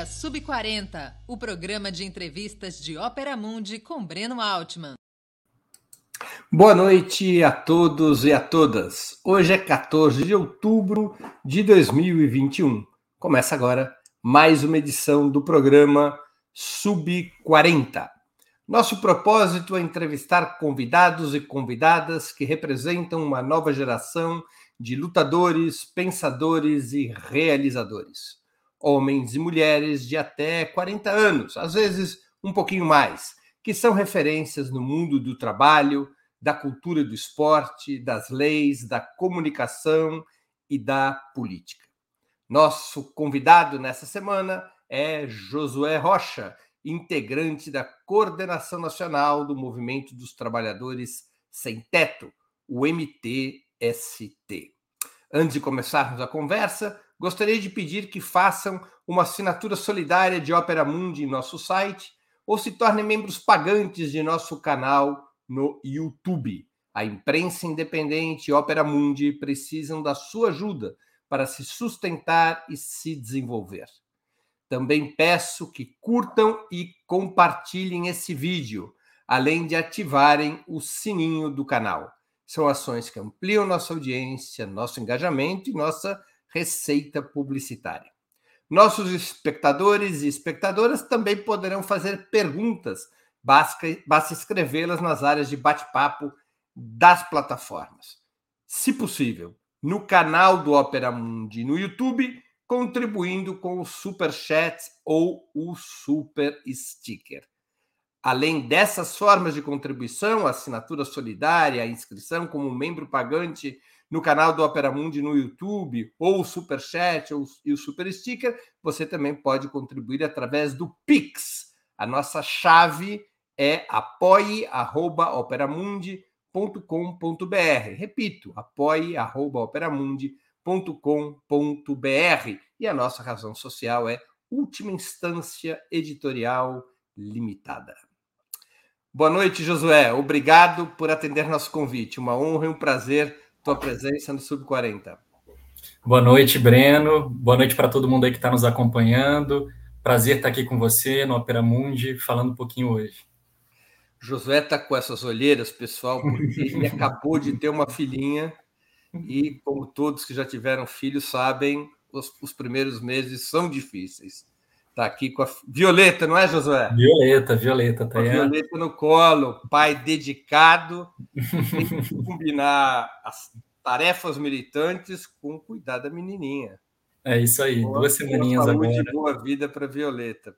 agora Sub40, o programa de entrevistas de Ópera Mundi com Breno Altman. Boa noite a todos e a todas. Hoje é 14 de outubro de 2021. Começa agora mais uma edição do programa Sub40. Nosso propósito é entrevistar convidados e convidadas que representam uma nova geração de lutadores, pensadores e realizadores. Homens e mulheres de até 40 anos, às vezes um pouquinho mais, que são referências no mundo do trabalho, da cultura do esporte, das leis, da comunicação e da política. Nosso convidado nessa semana é Josué Rocha, integrante da Coordenação Nacional do Movimento dos Trabalhadores Sem Teto, o MTST. Antes de começarmos a conversa, gostaria de pedir que façam uma assinatura solidária de Ópera Mundi em nosso site ou se tornem membros pagantes de nosso canal no YouTube. A imprensa independente e Ópera Mundi precisam da sua ajuda para se sustentar e se desenvolver. Também peço que curtam e compartilhem esse vídeo, além de ativarem o sininho do canal. São ações que ampliam nossa audiência, nosso engajamento e nossa receita publicitária. Nossos espectadores e espectadoras também poderão fazer perguntas, basta, escrevê-las nas áreas de bate-papo das plataformas. Se possível, no canal do Opera Mundi no YouTube, contribuindo com o Super Chat ou o Super Sticker. Além dessas formas de contribuição, assinatura solidária, a inscrição como membro pagante no canal do Opera Mundi no YouTube, ou o Super Chat ou, e o Super Sticker, você também pode contribuir através do Pix. A nossa chave é apoie.operamundi.com.br. Repito, apoie.operamundi.com.br. E a nossa razão social é Última Instância Editorial Limitada. Boa noite, Josué. Obrigado por atender nosso convite. Uma honra e um prazer tua presença no Sub 40. Boa noite, Breno. Boa noite para todo mundo aí que está nos acompanhando. Prazer estar aqui com você no Opera Mundi, falando um pouquinho hoje. Josué está com essas olheiras, pessoal, porque ele acabou de ter uma filhinha e, como todos que já tiveram filhos sabem, os, os primeiros meses são difíceis. Está aqui com a Violeta, não é, Josué? Violeta, Violeta, tá aí. Violeta no colo, pai dedicado, tem que combinar as tarefas militantes com cuidar da menininha. É isso aí, boa, duas semaninhas boa saúde, agora. Boa vida para Violeta.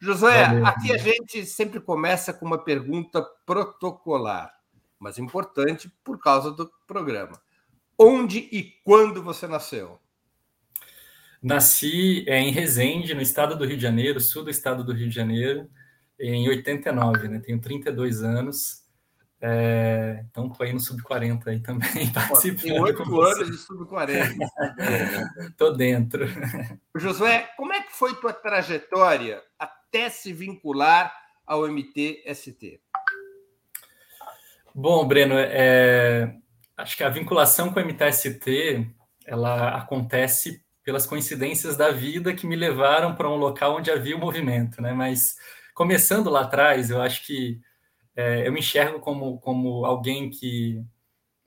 Josué, Valeu. aqui a gente sempre começa com uma pergunta protocolar, mas importante por causa do programa. Onde e quando você nasceu? Nasci é, em Resende, no estado do Rio de Janeiro, sul do estado do Rio de Janeiro, em 89, né? Tenho 32 anos. É, então, estou aí no Sub-40 aí também. Tem oito anos de Sub-40. Estou dentro. Josué, como é que foi tua trajetória até se vincular ao MTST? Bom, Breno, é, acho que a vinculação com o MTST ela acontece pelas coincidências da vida que me levaram para um local onde havia o movimento, né? Mas começando lá atrás, eu acho que é, eu me enxergo como, como alguém que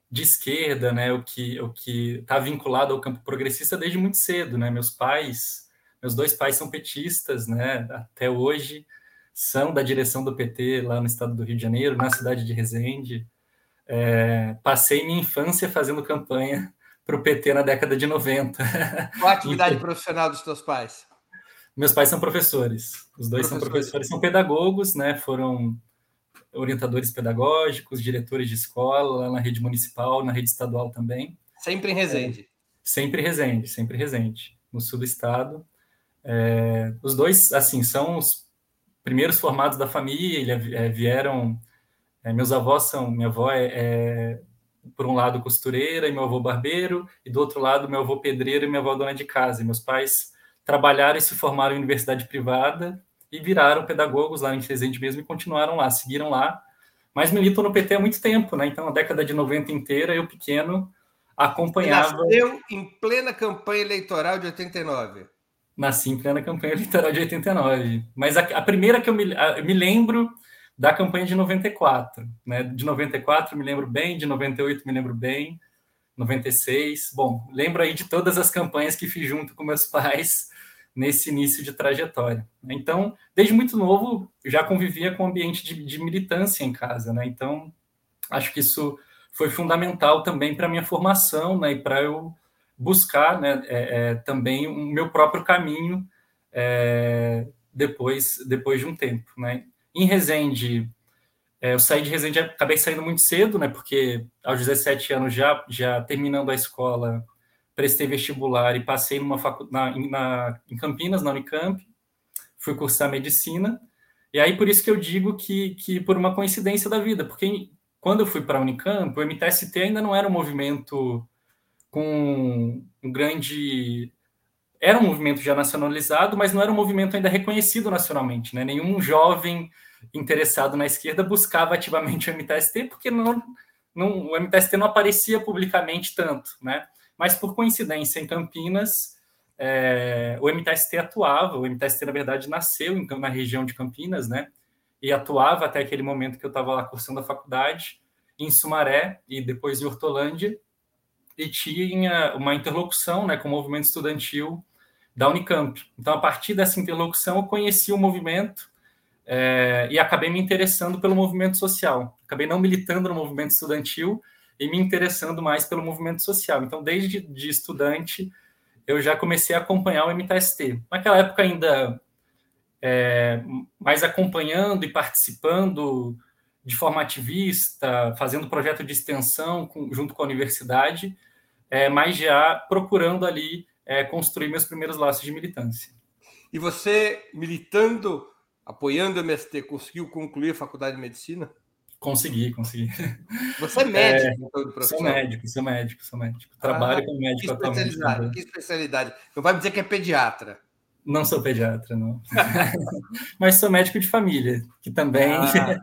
de esquerda, né? O que o que está vinculado ao campo progressista desde muito cedo, né? Meus pais, meus dois pais são petistas, né? Até hoje são da direção do PT lá no estado do Rio de Janeiro, na cidade de Resende. É, passei minha infância fazendo campanha para o PT na década de 90. Qual a atividade profissional dos teus pais? Meus pais são professores. Os dois professores. são professores, são pedagogos, né? Foram orientadores pedagógicos, diretores de escola na rede municipal, na rede estadual também. Sempre em Resende. É, sempre Resende, sempre Resende, no sul do estado. É, os dois, assim, são os primeiros formados da família, é, vieram. É, meus avós são, minha avó é, é por um lado costureira e meu avô barbeiro, e do outro lado meu avô pedreiro e minha avó dona de casa. E meus pais trabalharam e se formaram em universidade privada e viraram pedagogos lá em Resende mesmo e continuaram lá, seguiram lá, mas militam no PT há muito tempo, né? Então, a década de 90 inteira, eu pequeno acompanhava. Nasceu em plena campanha eleitoral de 89. Nasci em plena campanha eleitoral de 89. Mas a, a primeira que eu me, a, eu me lembro da campanha de 94. Né? De 94 me lembro bem, de 98 me lembro bem, 96. Bom, lembro aí de todas as campanhas que fiz junto com meus pais nesse início de trajetória. Então, desde muito novo, já convivia com o ambiente de, de militância em casa. Né? Então, acho que isso foi fundamental também para a minha formação né? e para eu buscar né? É, é, também o meu próprio caminho é, depois, depois de um tempo. Né? Em Resende, é, eu saí de Resende, acabei saindo muito cedo, né? Porque aos 17 anos, já, já terminando a escola, prestei vestibular e passei numa facu na, na, em Campinas, na Unicamp, fui cursar medicina. E aí, por isso que eu digo que, que por uma coincidência da vida, porque quando eu fui para a Unicamp, o MTST ainda não era um movimento com um grande era um movimento já nacionalizado, mas não era um movimento ainda reconhecido nacionalmente. Né? Nenhum jovem interessado na esquerda buscava ativamente o MTST, porque não, não, o MTST não aparecia publicamente tanto, né? Mas por coincidência, em Campinas, é, o MTST atuava, o MTST, na verdade, nasceu então, na região de Campinas, né? E atuava até aquele momento que eu estava lá cursando a faculdade, em Sumaré e depois em Hortolândia, e tinha uma interlocução né, com o movimento estudantil da Unicamp. Então, a partir dessa interlocução, eu conheci o movimento, é, e acabei me interessando pelo movimento social. Acabei não militando no movimento estudantil e me interessando mais pelo movimento social. Então, desde de estudante, eu já comecei a acompanhar o MTST. Naquela época, ainda é, mais acompanhando e participando de forma ativista, fazendo projeto de extensão com, junto com a universidade, é, mas já procurando ali é, construir meus primeiros laços de militância. E você militando apoiando o MST, conseguiu concluir a faculdade de medicina? Consegui, consegui. Você é médico, é, então, do profissão? Sou médico, sou médico, sou médico. Trabalho ah, como médico que especialidade, atualmente. Que especialidade? Não vai me dizer que é pediatra. Não sou pediatra, não. Mas sou médico de família, que também ah.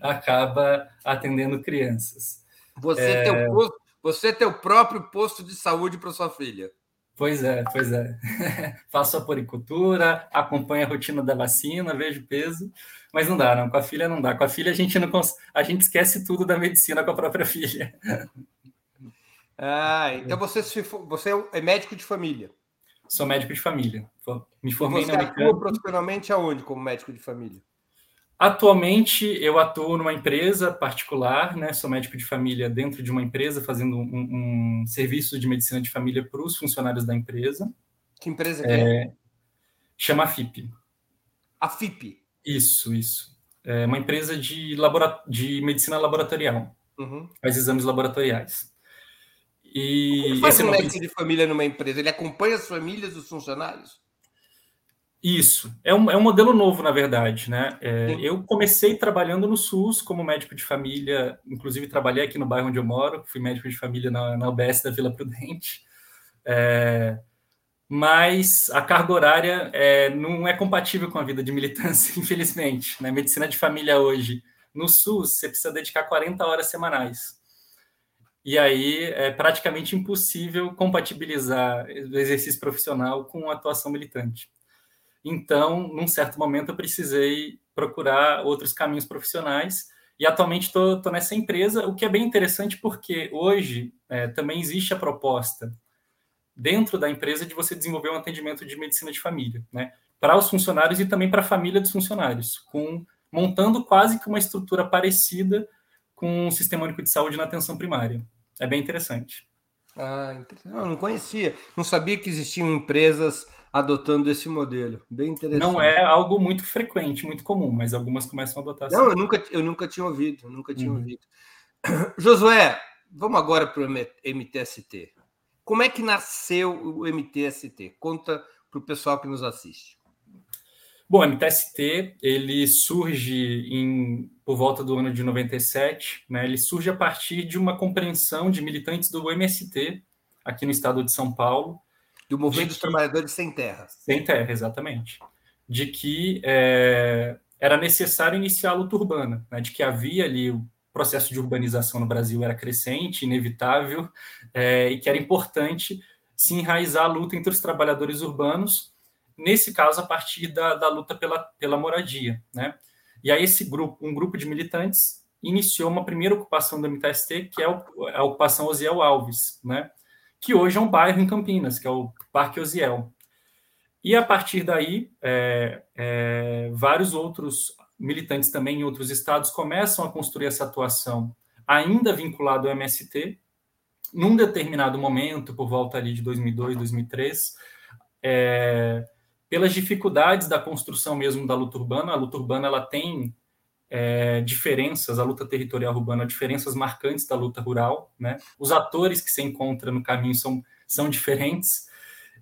acaba atendendo crianças. Você, é... teu posto, você tem o próprio posto de saúde para sua filha. Pois é, pois é. Faço a poricultura, acompanho a rotina da vacina, vejo peso, mas não dá, não. Com a filha não dá. Com a filha a gente não cons... a gente esquece tudo da medicina com a própria filha. Ah, então você, você é médico de família. Sou médico de família. Me formei e você na atua profissionalmente aonde como médico de família? Atualmente, eu atuo numa empresa particular, né? Sou médico de família dentro de uma empresa, fazendo um, um serviço de medicina de família para os funcionários da empresa. Que empresa que é? é? Chama a FIP. A FIP? Isso, isso. É uma empresa de, labora... de medicina laboratorial. Uhum. Faz exames laboratoriais. E Como faz um médico de família numa empresa? Ele acompanha as famílias dos funcionários? Isso, é um, é um modelo novo, na verdade, né? É, eu comecei trabalhando no SUS como médico de família, inclusive trabalhei aqui no bairro onde eu moro, fui médico de família na, na UBS da Vila Prudente, é, mas a carga horária é, não é compatível com a vida de militância, infelizmente. Na né? medicina de família hoje, no SUS, você precisa dedicar 40 horas semanais. E aí é praticamente impossível compatibilizar o exercício profissional com a atuação militante. Então, num certo momento, eu precisei procurar outros caminhos profissionais e atualmente estou nessa empresa, o que é bem interessante porque hoje é, também existe a proposta dentro da empresa de você desenvolver um atendimento de medicina de família, né? Para os funcionários e também para a família dos funcionários, com montando quase que uma estrutura parecida com o sistema único de saúde na atenção primária. É bem interessante. Ah, não, não conhecia, não sabia que existiam empresas adotando esse modelo. Bem interessante. Não é algo muito frequente, muito comum, mas algumas começam a adotar. Não, eu nunca, eu nunca tinha ouvido, nunca tinha uhum. ouvido. Josué, vamos agora para o MTST. Como é que nasceu o MTST? Conta para o pessoal que nos assiste. Bom, o MTST ele surge em, por volta do ano de 97, né? Ele surge a partir de uma compreensão de militantes do MST aqui no estado de São Paulo, do movimento dos trabalhadores sem terra. Sem terra, exatamente. De que é, era necessário iniciar a luta urbana, né, de que havia ali o processo de urbanização no Brasil era crescente, inevitável, é, e que era importante se enraizar a luta entre os trabalhadores urbanos nesse caso, a partir da, da luta pela, pela moradia. Né? E aí, esse grupo, um grupo de militantes iniciou uma primeira ocupação da MTST, que é a ocupação Osiel Alves, né? Que hoje é um bairro em Campinas, que é o Parque Osiel. E a partir daí, é, é, vários outros militantes também em outros estados começam a construir essa atuação, ainda vinculado ao MST, num determinado momento, por volta ali de 2002, 2003, é, pelas dificuldades da construção mesmo da luta urbana. A luta urbana ela tem é, diferenças, a luta territorial urbana, diferenças marcantes da luta rural. Né? Os atores que se encontram no caminho são, são diferentes.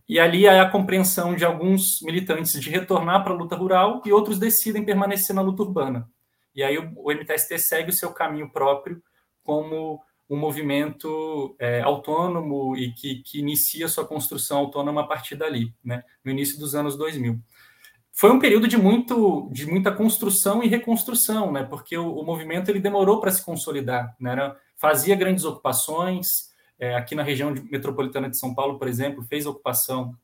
E ali há a compreensão de alguns militantes de retornar para a luta rural e outros decidem permanecer na luta urbana. E aí o, o MTST segue o seu caminho próprio como um movimento é, autônomo e que, que inicia sua construção autônoma a partir dali, né, no início dos anos 2000. Foi um período de, muito, de muita construção e reconstrução, né, porque o, o movimento ele demorou para se consolidar, né, era, fazia grandes ocupações, é, aqui na região metropolitana de São Paulo, por exemplo, fez ocupação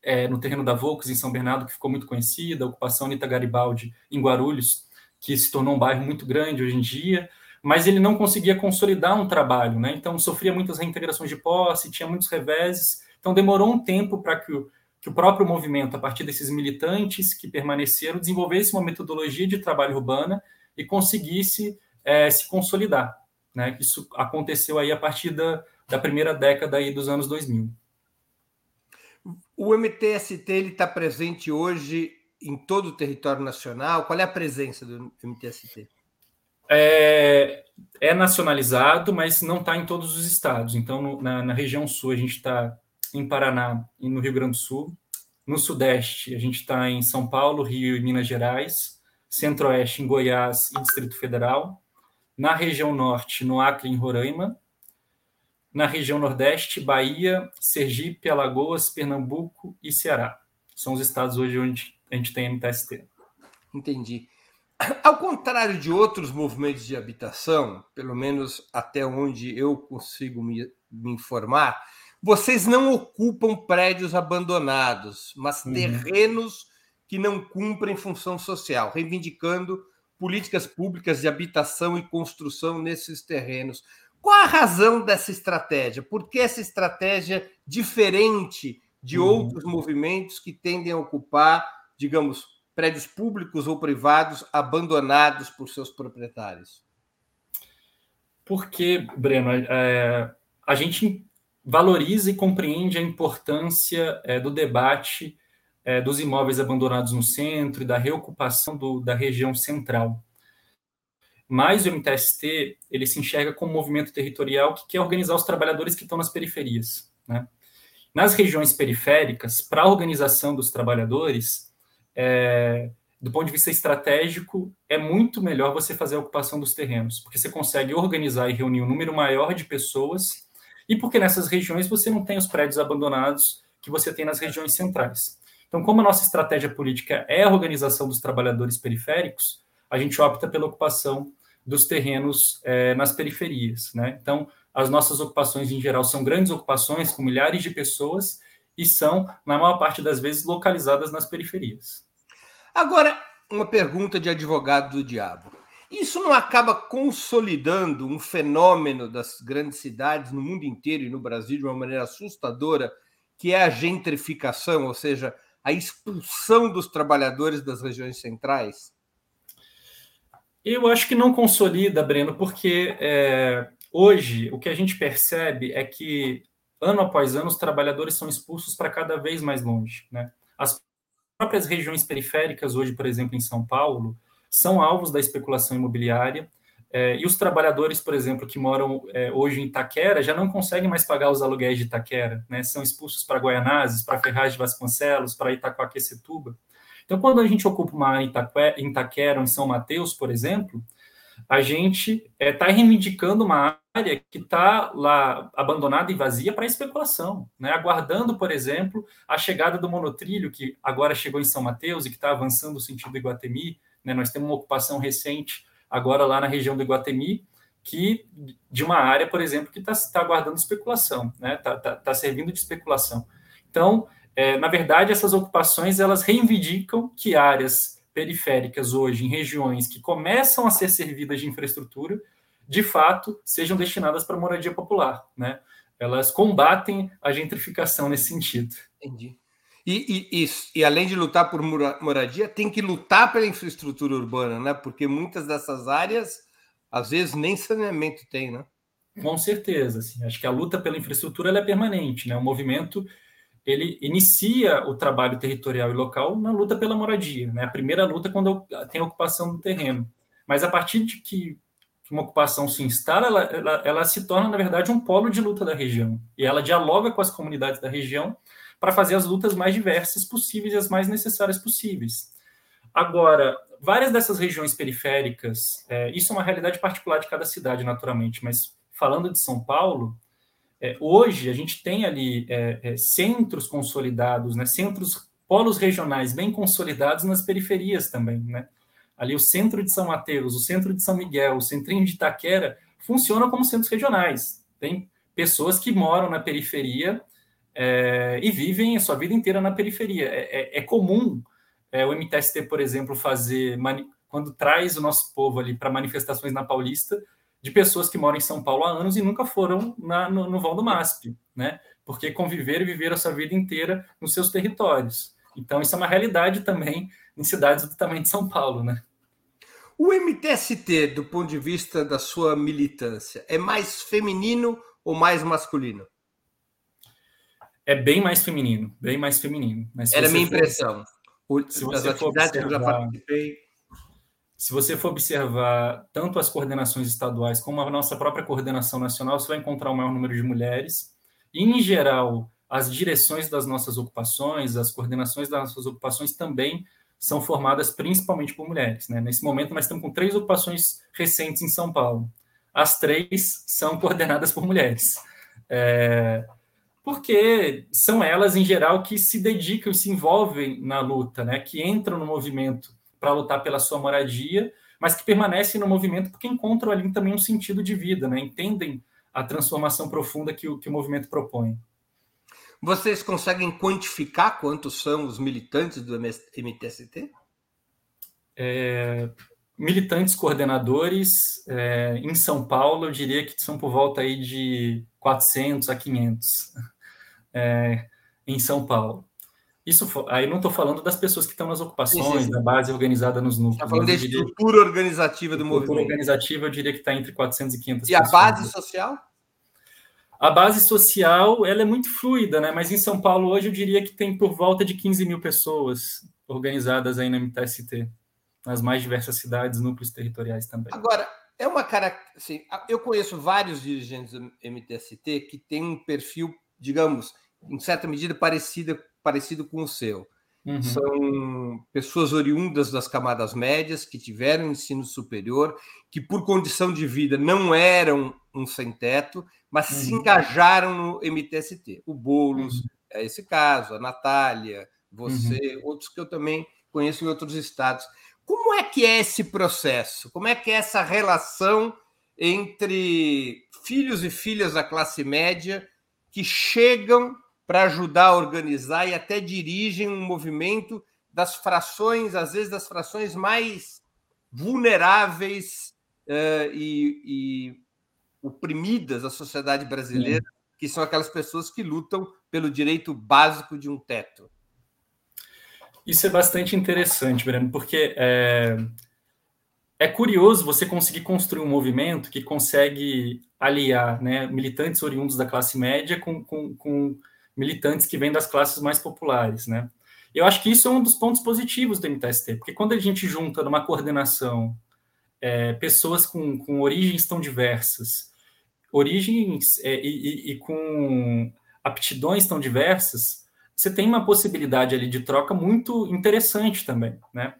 é, no terreno da Volks, em São Bernardo, que ficou muito conhecida, a ocupação Anitta Garibaldi em Guarulhos, que se tornou um bairro muito grande hoje em dia, mas ele não conseguia consolidar um trabalho, né? Então sofria muitas reintegrações de posse, tinha muitos reveses. Então demorou um tempo para que o, que o próprio movimento, a partir desses militantes que permaneceram, desenvolvesse uma metodologia de trabalho urbana e conseguisse é, se consolidar. Né? Isso aconteceu aí a partir da, da primeira década aí dos anos 2000. O MTST está presente hoje em todo o território nacional? Qual é a presença do MTST? é, é nacionalizado, mas não está em todos os estados. Então, no, na, na, região sul, a gente está em Paraná e no Rio Grande do Sul. No sudeste, a gente está em São Paulo, Rio e Minas Gerais. Centro-oeste, em Goiás e Distrito Federal. Na região norte, no Acre e em Roraima. Na região nordeste, Bahia, Sergipe, Alagoas, Pernambuco e Ceará. São os estados hoje onde a gente tem MTST. Entendi. Ao contrário de outros movimentos de habitação, pelo menos até onde eu consigo me, me informar, vocês não ocupam prédios abandonados, mas uhum. terrenos que não cumprem função social, reivindicando políticas públicas de habitação e construção nesses terrenos. Qual a razão dessa estratégia? Por que essa estratégia diferente de uhum. outros movimentos que tendem a ocupar, digamos, prédios públicos ou privados abandonados por seus proprietários? Porque, Breno, é, a gente valoriza e compreende a importância é, do debate é, dos imóveis abandonados no centro e da reocupação do, da região central. Mas o MTST ele se enxerga como um movimento territorial que quer organizar os trabalhadores que estão nas periferias. Né? Nas regiões periféricas, para a organização dos trabalhadores, é, do ponto de vista estratégico, é muito melhor você fazer a ocupação dos terrenos, porque você consegue organizar e reunir um número maior de pessoas, e porque nessas regiões você não tem os prédios abandonados que você tem nas regiões centrais. Então, como a nossa estratégia política é a organização dos trabalhadores periféricos, a gente opta pela ocupação dos terrenos é, nas periferias. Né? Então, as nossas ocupações, em geral, são grandes ocupações com milhares de pessoas e são, na maior parte das vezes, localizadas nas periferias. Agora, uma pergunta de advogado do diabo. Isso não acaba consolidando um fenômeno das grandes cidades no mundo inteiro e no Brasil de uma maneira assustadora, que é a gentrificação, ou seja, a expulsão dos trabalhadores das regiões centrais? Eu acho que não consolida, Breno, porque é, hoje o que a gente percebe é que ano após ano, os trabalhadores são expulsos para cada vez mais longe. Né? As próprias regiões periféricas, hoje, por exemplo, em São Paulo, são alvos da especulação imobiliária. É, e os trabalhadores, por exemplo, que moram é, hoje em Itaquera, já não conseguem mais pagar os aluguéis de Itaquera, né? são expulsos para Guaianazes, para Ferraz de Vasconcelos, para Itacoaquecetuba. Então, quando a gente ocupa uma área em Itaquera ou em São Mateus, por exemplo, a gente está é, reivindicando uma área que está lá abandonada e vazia para especulação, né? aguardando, por exemplo, a chegada do monotrilho, que agora chegou em São Mateus e que está avançando no sentido do Iguatemi. Né? Nós temos uma ocupação recente agora lá na região do Iguatemi, que de uma área, por exemplo, que está tá aguardando especulação, está né? tá, tá, tá servindo de especulação. Então, é, na verdade, essas ocupações elas reivindicam que áreas periféricas hoje, em regiões que começam a ser servidas de infraestrutura, de fato, sejam destinadas para moradia popular, né? Elas combatem a gentrificação nesse sentido. Entendi. E, e, e, e, além de lutar por moradia, tem que lutar pela infraestrutura urbana, né? Porque muitas dessas áreas, às vezes, nem saneamento tem, né? Com certeza. Assim, acho que a luta pela infraestrutura é permanente, né? O movimento ele inicia o trabalho territorial e local na luta pela moradia, né? A primeira luta é quando tem a ocupação do terreno. Mas a partir de que uma ocupação se instala, ela, ela, ela se torna, na verdade, um polo de luta da região. E ela dialoga com as comunidades da região para fazer as lutas mais diversas possíveis e as mais necessárias possíveis. Agora, várias dessas regiões periféricas, é, isso é uma realidade particular de cada cidade, naturalmente, mas falando de São Paulo, é, hoje a gente tem ali é, é, centros consolidados, né, centros, polos regionais bem consolidados nas periferias também, né? Ali o centro de São Mateus, o centro de São Miguel, o centrinho de Itaquera funcionam como centros regionais. Tem pessoas que moram na periferia é, e vivem a sua vida inteira na periferia. É, é, é comum é, o MTST, por exemplo, fazer quando traz o nosso povo ali para manifestações na Paulista, de pessoas que moram em São Paulo há anos e nunca foram na, no, no do MASP, né? Porque conviveram e viveram a sua vida inteira nos seus territórios. Então, isso é uma realidade também em cidades do tamanho de São Paulo, né? O MTST, do ponto de vista da sua militância, é mais feminino ou mais masculino? É bem mais feminino, bem mais feminino. Era a minha for, impressão. Se você atividades observar. Se você for observar tanto as coordenações estaduais como a nossa própria coordenação nacional, você vai encontrar o maior número de mulheres. E, em geral, as direções das nossas ocupações, as coordenações das nossas ocupações também são formadas principalmente por mulheres. Né? Nesse momento, nós estamos com três ocupações recentes em São Paulo. As três são coordenadas por mulheres. É, porque são elas, em geral, que se dedicam e se envolvem na luta, né? que entram no movimento para lutar pela sua moradia, mas que permanecem no movimento porque encontram ali também um sentido de vida, né? entendem a transformação profunda que o, que o movimento propõe. Vocês conseguem quantificar quantos são os militantes do MTST? É, militantes coordenadores é, em São Paulo, eu diria que são por volta aí de 400 a 500 é, em São Paulo. Isso aí não estou falando das pessoas que estão nas ocupações, da base organizada nos núcleos. Está falando da estrutura organizativa do movimento. Estrutura organizativa, eu diria que está entre 400 e 500 E pessoas. a base social? A base social ela é muito fluida, né? Mas em São Paulo hoje eu diria que tem por volta de 15 mil pessoas organizadas aí na MTST, nas mais diversas cidades, núcleos territoriais também. Agora, é uma cara, assim, eu conheço vários dirigentes do MTST que têm um perfil, digamos, em certa medida parecido, parecido com o seu. Uhum. São pessoas oriundas das camadas médias que tiveram ensino superior, que por condição de vida não eram um sem-teto, mas uhum. se engajaram no MTST. O Boulos uhum. é esse caso, a Natália, você, uhum. outros que eu também conheço em outros estados. Como é que é esse processo? Como é que é essa relação entre filhos e filhas da classe média que chegam para ajudar a organizar e até dirigem um movimento das frações, às vezes das frações mais vulneráveis uh, e, e, oprimidas da sociedade brasileira, Sim. que são aquelas pessoas que lutam pelo direito básico de um teto. Isso é bastante interessante, Breno, porque é, é curioso você conseguir construir um movimento que consegue aliar né, militantes oriundos da classe média com, com, com militantes que vêm das classes mais populares, né? Eu acho que isso é um dos pontos positivos do MTST, porque quando a gente junta numa coordenação é, pessoas com, com origens tão diversas, origens é, e, e, com aptidões tão diversas, você tem uma possibilidade ali de troca muito interessante também, né?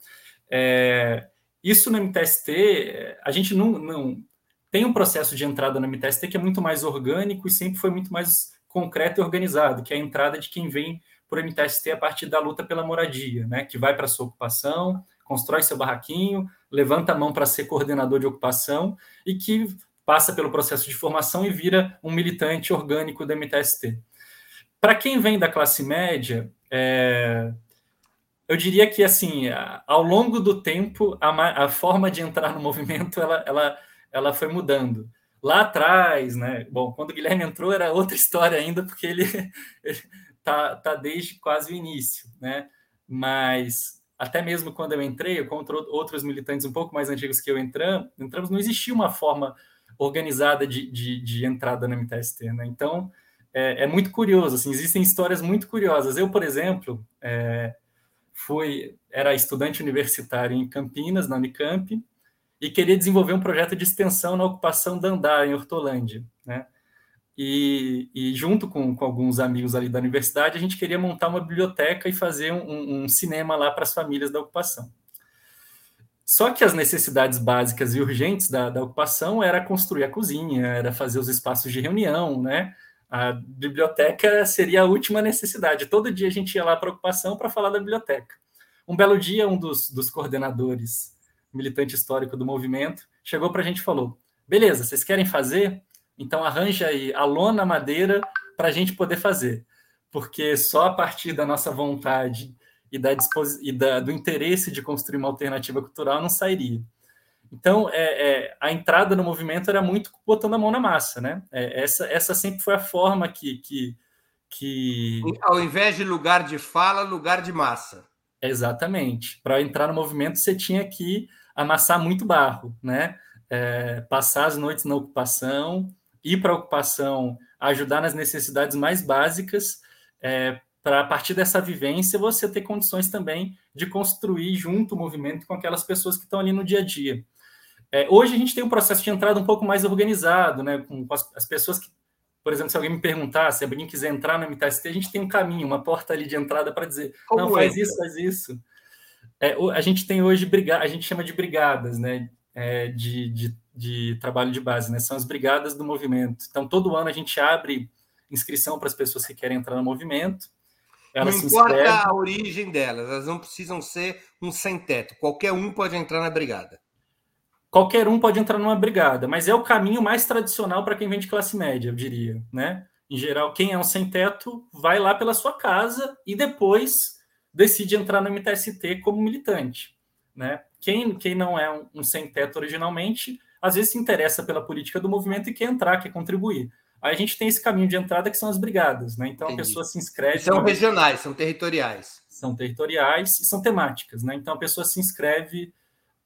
É, isso no MTST, a gente não, não tem um processo de entrada no MTST que é muito mais orgânico e sempre foi muito mais concreto e organizado, que é a entrada de quem vem para o MTST a partir da luta pela moradia, né? Que vai para a sua ocupação, constrói seu barraquinho, levanta a mão para ser coordenador de ocupação e que passa pelo processo de formação e vira um militante orgânico do MTST. para quem vem da classe média, é, eu diria que assim, ao longo do tempo, a, a, forma de entrar no movimento ela, ela, ela foi mudando. Lá atrás, né? Bom, quando o Guilherme entrou era outra história ainda, porque ele, está tá desde quase o início, né? Mas até mesmo quando eu entrei, eu contra outros militantes um pouco mais antigos que eu entramos, entramos não existia uma forma organizada de, de, de entrada na MTST, né? Então é, é, muito curioso, assim, existem histórias muito curiosas. Eu, por exemplo, é, fui era estudante universitário em Campinas, na Unicamp, e queria desenvolver um projeto de extensão na ocupação da Andar, em Hortolândia, né? E, e junto com, com, alguns amigos ali da universidade, a gente queria montar uma biblioteca e fazer um, um cinema lá para as famílias da ocupação. Só que as necessidades básicas e urgentes da, da ocupação era construir a cozinha, era fazer os espaços de reunião, né? A biblioteca seria a última necessidade. Todo dia a gente ia lá para a ocupação para falar da biblioteca. Um belo dia, um dos, dos coordenadores, militante histórico do movimento, chegou para a gente e falou: beleza, vocês querem fazer? Então arranja aí a lona madeira para a gente poder fazer, porque só a partir da nossa vontade e, da, e da, do interesse de construir uma alternativa cultural não sairia. Então, é, é, a entrada no movimento era muito botando a mão na massa, né? É, essa, essa sempre foi a forma que, que, que... Ao invés de lugar de fala, lugar de massa. Exatamente. Para entrar no movimento, você tinha que amassar muito barro, né? É, passar as noites na ocupação, ir para a ocupação, ajudar nas necessidades mais básicas, é, para a partir dessa vivência você ter condições também de construir junto o movimento com aquelas pessoas que estão ali no dia a dia. É, hoje a gente tem um processo de entrada um pouco mais organizado, né, com, as, as, pessoas que, por exemplo, se alguém me perguntar, se alguém quiser entrar no MTST, a gente tem um caminho, uma porta ali de entrada para dizer, Como não, faz isso, faz isso. É, a gente tem hoje, a gente chama de brigadas, né, é, de, de de trabalho de base, né? São as brigadas do movimento. Então, todo ano a gente abre inscrição para as pessoas que querem entrar no movimento. Elas não importa inscrevem. a origem delas, elas não precisam ser um sem-teto. Qualquer um pode entrar na brigada. Qualquer um pode entrar numa brigada, mas é o caminho mais tradicional para quem vem de classe média, eu diria, né? Em geral, quem é um sem-teto vai lá pela sua casa e depois decide entrar no MTST como militante, né? Quem, quem não é um, um sem-teto originalmente às vezes se interessa pela política do movimento e quer entrar, quer contribuir. Aí a gente tem esse caminho de entrada que são as brigadas, né? Então Entendi. a pessoa se inscreve. E são regionais, são territoriais. São territoriais e são temáticas, né? Então a pessoa se inscreve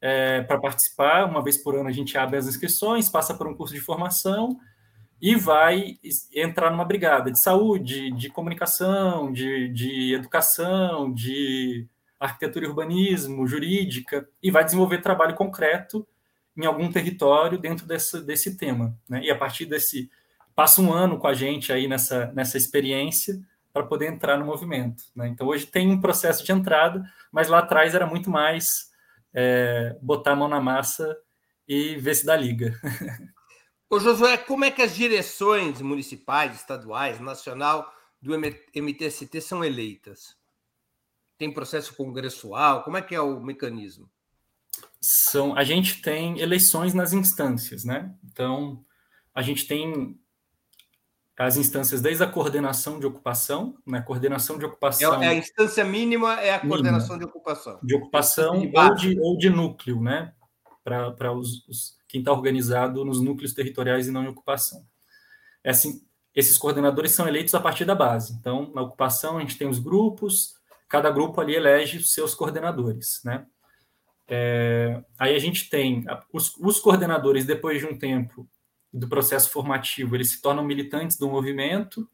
é, para participar, uma vez por ano a gente abre as inscrições, passa por um curso de formação e vai entrar numa brigada de saúde, de comunicação, de, de educação, de arquitetura e urbanismo, jurídica, e vai desenvolver trabalho concreto em algum território dentro desse, tema. Né? E a partir desse. Passa um ano com a gente aí nessa, nessa experiência para poder entrar no movimento. Né? Então, hoje tem um processo de entrada, mas lá atrás era muito mais é, botar a mão na massa e ver se dá liga. Ô Josué, como é que as direções municipais, estaduais, nacional do MTST são eleitas? Tem processo congressual? Como é que é o mecanismo? são a gente tem eleições nas instâncias, né? Então a gente tem as instâncias desde a coordenação de ocupação, né? Coordenação de ocupação. É, a instância mínima é a coordenação mínima, de ocupação. De ocupação de ou, de, ou de núcleo, né? Para os, os, quem está organizado nos núcleos territoriais e não em ocupação. É assim, esses coordenadores são eleitos a partir da base. Então, na ocupação, a gente tem os grupos, cada grupo ali elege os seus coordenadores, né? É, aí a gente tem os, os, coordenadores, depois de um tempo do processo formativo, eles se tornam militantes do movimento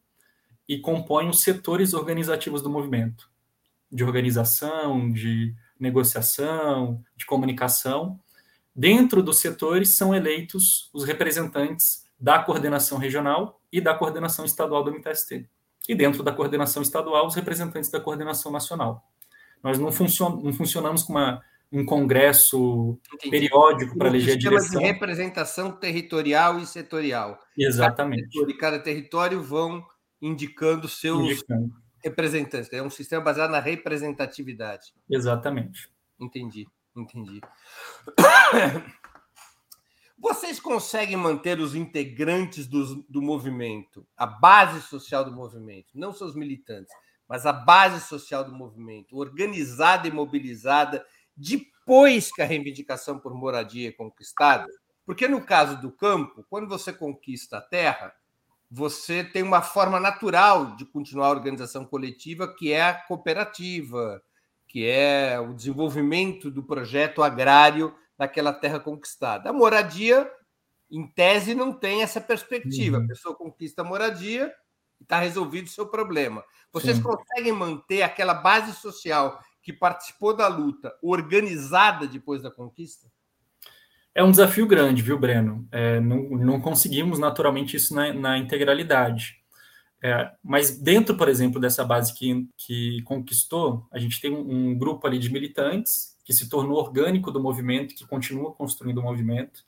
e compõem os setores organizativos do movimento, de organização, de negociação, de comunicação. Dentro dos setores são eleitos os representantes da coordenação regional e da coordenação estadual do MTST. E dentro da coordenação estadual, os representantes da coordenação nacional. Nós não, funcion não funcionamos com uma um congresso Entendi. periódico para eleger a direção. de representação territorial e setorial. Exatamente. E cada território vão indicando seus indicando. representantes. É um sistema baseado na representatividade. Exatamente. Entendi, entendi. Vocês conseguem manter os integrantes do, do movimento, a base social do movimento, não seus militantes, mas a base social do movimento, organizada e mobilizada depois que a reivindicação por moradia é conquistada? Porque no caso do campo, quando você conquista a terra, você tem uma forma natural de continuar a organização coletiva, que é a cooperativa, que é o desenvolvimento do projeto agrário naquela terra conquistada. A moradia, em tese, não tem essa perspectiva. Uhum. A pessoa conquista a moradia e está resolvido o seu problema. Vocês Sim. conseguem manter aquela base social que participou da luta organizada depois da conquista? É um desafio grande, viu, Breno? É, não, não, conseguimos naturalmente isso na, na integralidade. É, mas dentro, por exemplo, dessa base que, que conquistou, a gente tem um, um, grupo ali de militantes que se tornou orgânico do movimento, que continua construindo o movimento.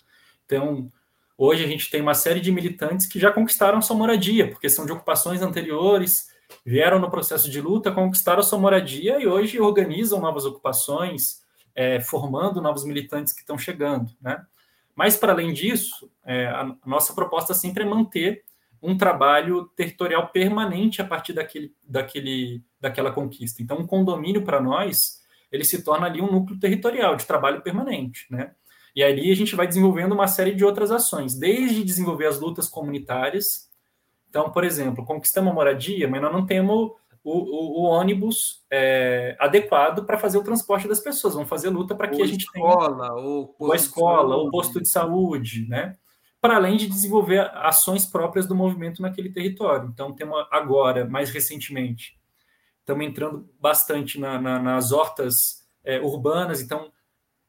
Então, hoje a gente tem uma série de militantes que já conquistaram sua moradia, porque são de ocupações anteriores, vieram no processo de luta, conquistaram sua moradia e hoje organizam novas ocupações, é, formando novos militantes que estão chegando, né? Mas, para além disso, é, a nossa proposta sempre é manter um trabalho territorial permanente a partir daquele, daquele, daquela conquista. Então, um condomínio, para nós, ele se torna ali um núcleo territorial de trabalho permanente, né? E ali a gente vai desenvolvendo uma série de outras ações, desde desenvolver as lutas comunitárias, então, por exemplo, conquistamos a moradia, mas nós não temos o, o, o ônibus é, adequado para fazer o transporte das pessoas. Vamos fazer luta para que a gente escola, tenha ou, ou a escola, ou posto de saúde, né? Para além de desenvolver ações próprias do movimento naquele território. Então, temos agora, mais recentemente, estamos entrando bastante na, na, nas hortas é, urbanas. Então,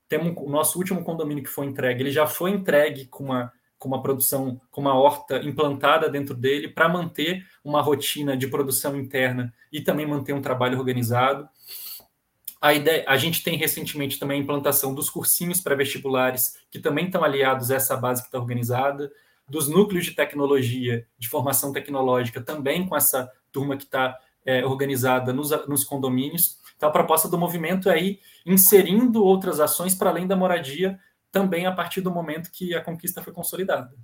temos o nosso último condomínio que foi entregue, ele já foi entregue com uma com uma produção, com uma horta implantada dentro dele para manter uma rotina de produção interna e também manter um trabalho organizado. A, ideia, a gente tem recentemente também a implantação dos cursinhos pré-vestibulares, que também estão aliados a essa base que está organizada, dos núcleos de tecnologia, de formação tecnológica, também com essa turma que está é, organizada nos, nos condomínios. Então, a proposta do movimento é ir inserindo outras ações para além da moradia também a partir do momento que a conquista foi consolidada.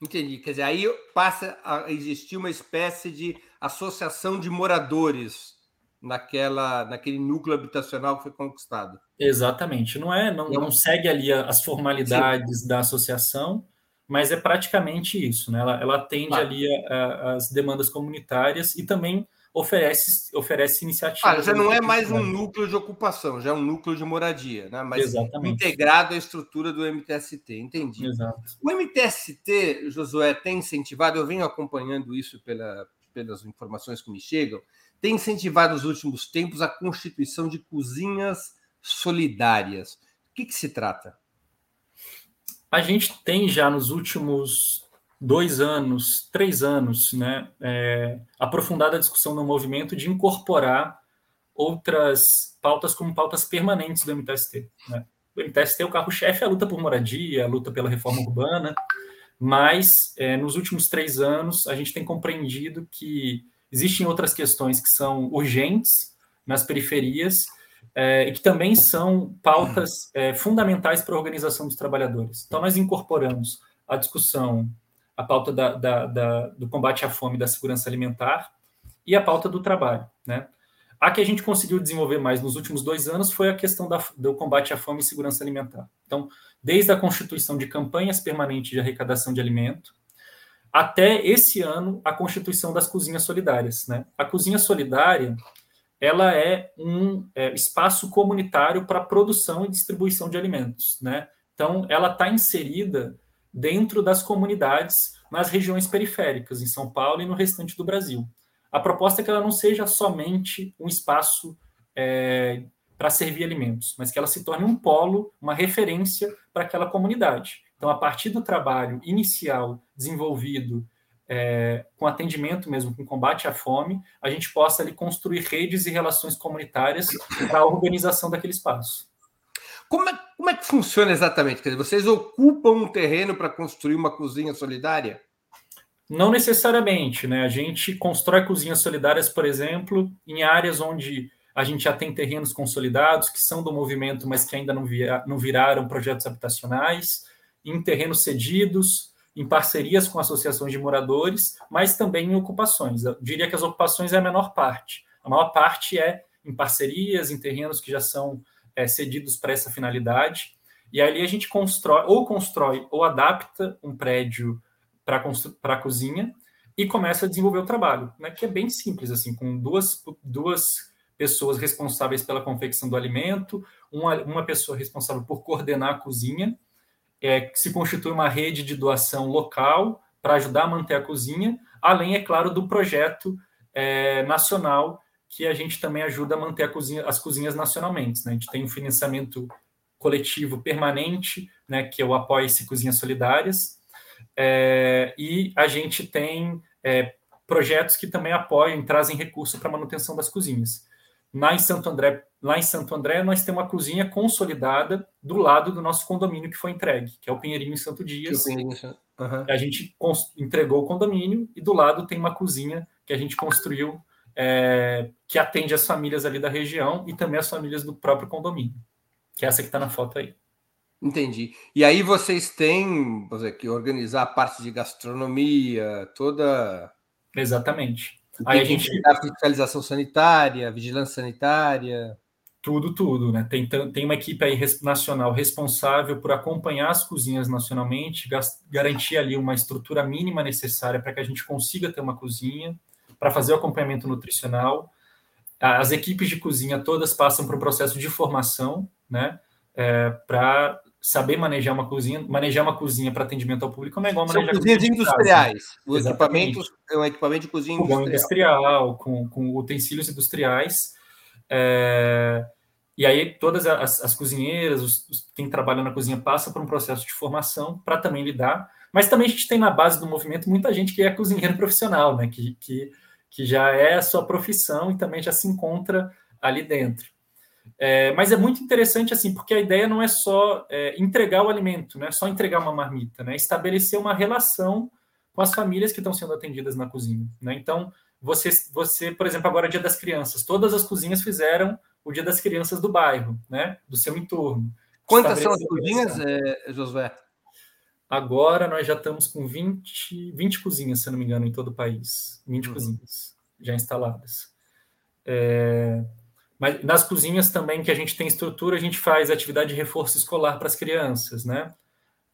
Entendi. Quer dizer, aí passa a existir uma espécie de associação de moradores naquela, naquele núcleo habitacional que foi conquistado. Exatamente. Não é, não, não segue ali as formalidades Sim. da associação, mas é praticamente isso. Né? Ela, ela atende claro. ali a, a, as demandas comunitárias e também oferece, oferece iniciativas. Ah, já não é mais um núcleo de ocupação, já é um núcleo de moradia, né? mas Exatamente. integrado à estrutura do MTST, entendi. Exato. O MTST, Josué, tem incentivado, eu venho acompanhando isso pela, pelas informações que me chegam, tem incentivado nos últimos tempos a constituição de cozinhas solidárias. O que, que se trata? A gente tem já nos últimos dois anos, três anos, né, é, aprofundada a discussão no movimento de incorporar outras pautas como pautas permanentes do MTST. Né? O MTST, é o carro-chefe, é a luta por moradia, a luta pela reforma urbana, mas é, nos últimos três anos a gente tem compreendido que existem outras questões que são urgentes nas periferias é, e que também são pautas é, fundamentais para a organização dos trabalhadores. Então, nós incorporamos a discussão a pauta da, da, da, do combate à fome e da segurança alimentar e a pauta do trabalho. Né? A que a gente conseguiu desenvolver mais nos últimos dois anos foi a questão do combate à fome e segurança alimentar. Então, desde a constituição de campanhas permanentes de arrecadação de alimento, até esse ano, a constituição das cozinhas solidárias. Né? A cozinha solidária ela é um é, espaço comunitário para produção e distribuição de alimentos. Né? Então, ela está inserida dentro das comunidades nas regiões periféricas, em São Paulo e no restante do Brasil. A proposta é que ela não seja somente um espaço é, para servir alimentos, mas que ela se torne um polo, uma referência para aquela comunidade. Então, a partir do trabalho inicial desenvolvido é, com atendimento mesmo, com combate à fome, a gente possa ali construir redes e relações comunitárias para a organização daquele espaço. Como é, como é que funciona exatamente? Quer dizer, vocês ocupam um terreno para construir uma cozinha solidária? Não necessariamente, né? A gente constrói cozinhas solidárias, por exemplo, em áreas onde a gente já tem terrenos consolidados, que são do movimento, mas que ainda não, via, não viraram projetos habitacionais. Em terrenos cedidos, em parcerias com associações de moradores, mas também em ocupações. Eu diria que as ocupações é a menor parte. A maior parte é em parcerias, em terrenos que já são é, cedidos para essa finalidade. E ali a gente constrói, ou constrói, ou adapta um prédio para a cozinha e começa a desenvolver o trabalho, né, que é bem simples, assim, com duas, duas pessoas responsáveis pela confecção do alimento, uma, uma pessoa responsável por coordenar a cozinha é, se constitui uma rede de doação local para ajudar a manter a cozinha, além, é claro, do projeto é, nacional que a gente também ajuda a manter a cozinha, as cozinhas nacionalmente. Né? A gente tem um financiamento coletivo permanente, né, que é o Apoia-se Cozinhas Solidárias, é, e a gente tem é, projetos que também apoiam e trazem recurso para a manutenção das cozinhas. Lá em Santo André, lá em Santo André, nós temos uma cozinha consolidada do lado do nosso condomínio que foi entregue, que é o Pinheirinho em Santo Dias. Uhum. A gente entregou o condomínio e do lado tem uma cozinha que a gente construiu é, que atende as famílias ali da região e também as famílias do próprio condomínio, que é essa que está na foto aí. Entendi. E aí vocês têm dizer, que organizar a parte de gastronomia, toda. Exatamente. Aí a gente. A fiscalização sanitária, vigilância sanitária. Tudo, tudo, né? Tem, tem uma equipe aí nacional responsável por acompanhar as cozinhas nacionalmente, garantir ali uma estrutura mínima necessária para que a gente consiga ter uma cozinha, para fazer o acompanhamento nutricional. As equipes de cozinha todas passam por um processo de formação, né? É, para saber manejar uma cozinha, manejar uma cozinha para atendimento ao público não é igual manejar São cozinhas industriais. O equipamento é um equipamento de cozinha industrial. industrial com, com utensílios industriais. É, e aí todas as, as cozinheiras, os, os, quem trabalha na cozinha passa por um processo de formação para também lidar. Mas também a gente tem na base do movimento muita gente que é cozinheiro profissional, né? Que, que, que já é a sua profissão e também já se encontra ali dentro. É, mas é muito interessante assim, porque a ideia não é só é, entregar o alimento, não é só entregar uma marmita, né? Estabelecer uma relação com as famílias que estão sendo atendidas na cozinha, né? Então, você, você, por exemplo, agora é Dia das Crianças, todas as cozinhas fizeram o Dia das Crianças do bairro, né? Do seu entorno. Quantas são as cozinhas, é, Josué? Agora nós já estamos com 20, 20 cozinhas, se não me engano, em todo o país. 20 uhum. cozinhas já instaladas. É, mas nas cozinhas também que a gente tem estrutura, a gente faz atividade de reforço escolar para as crianças, né?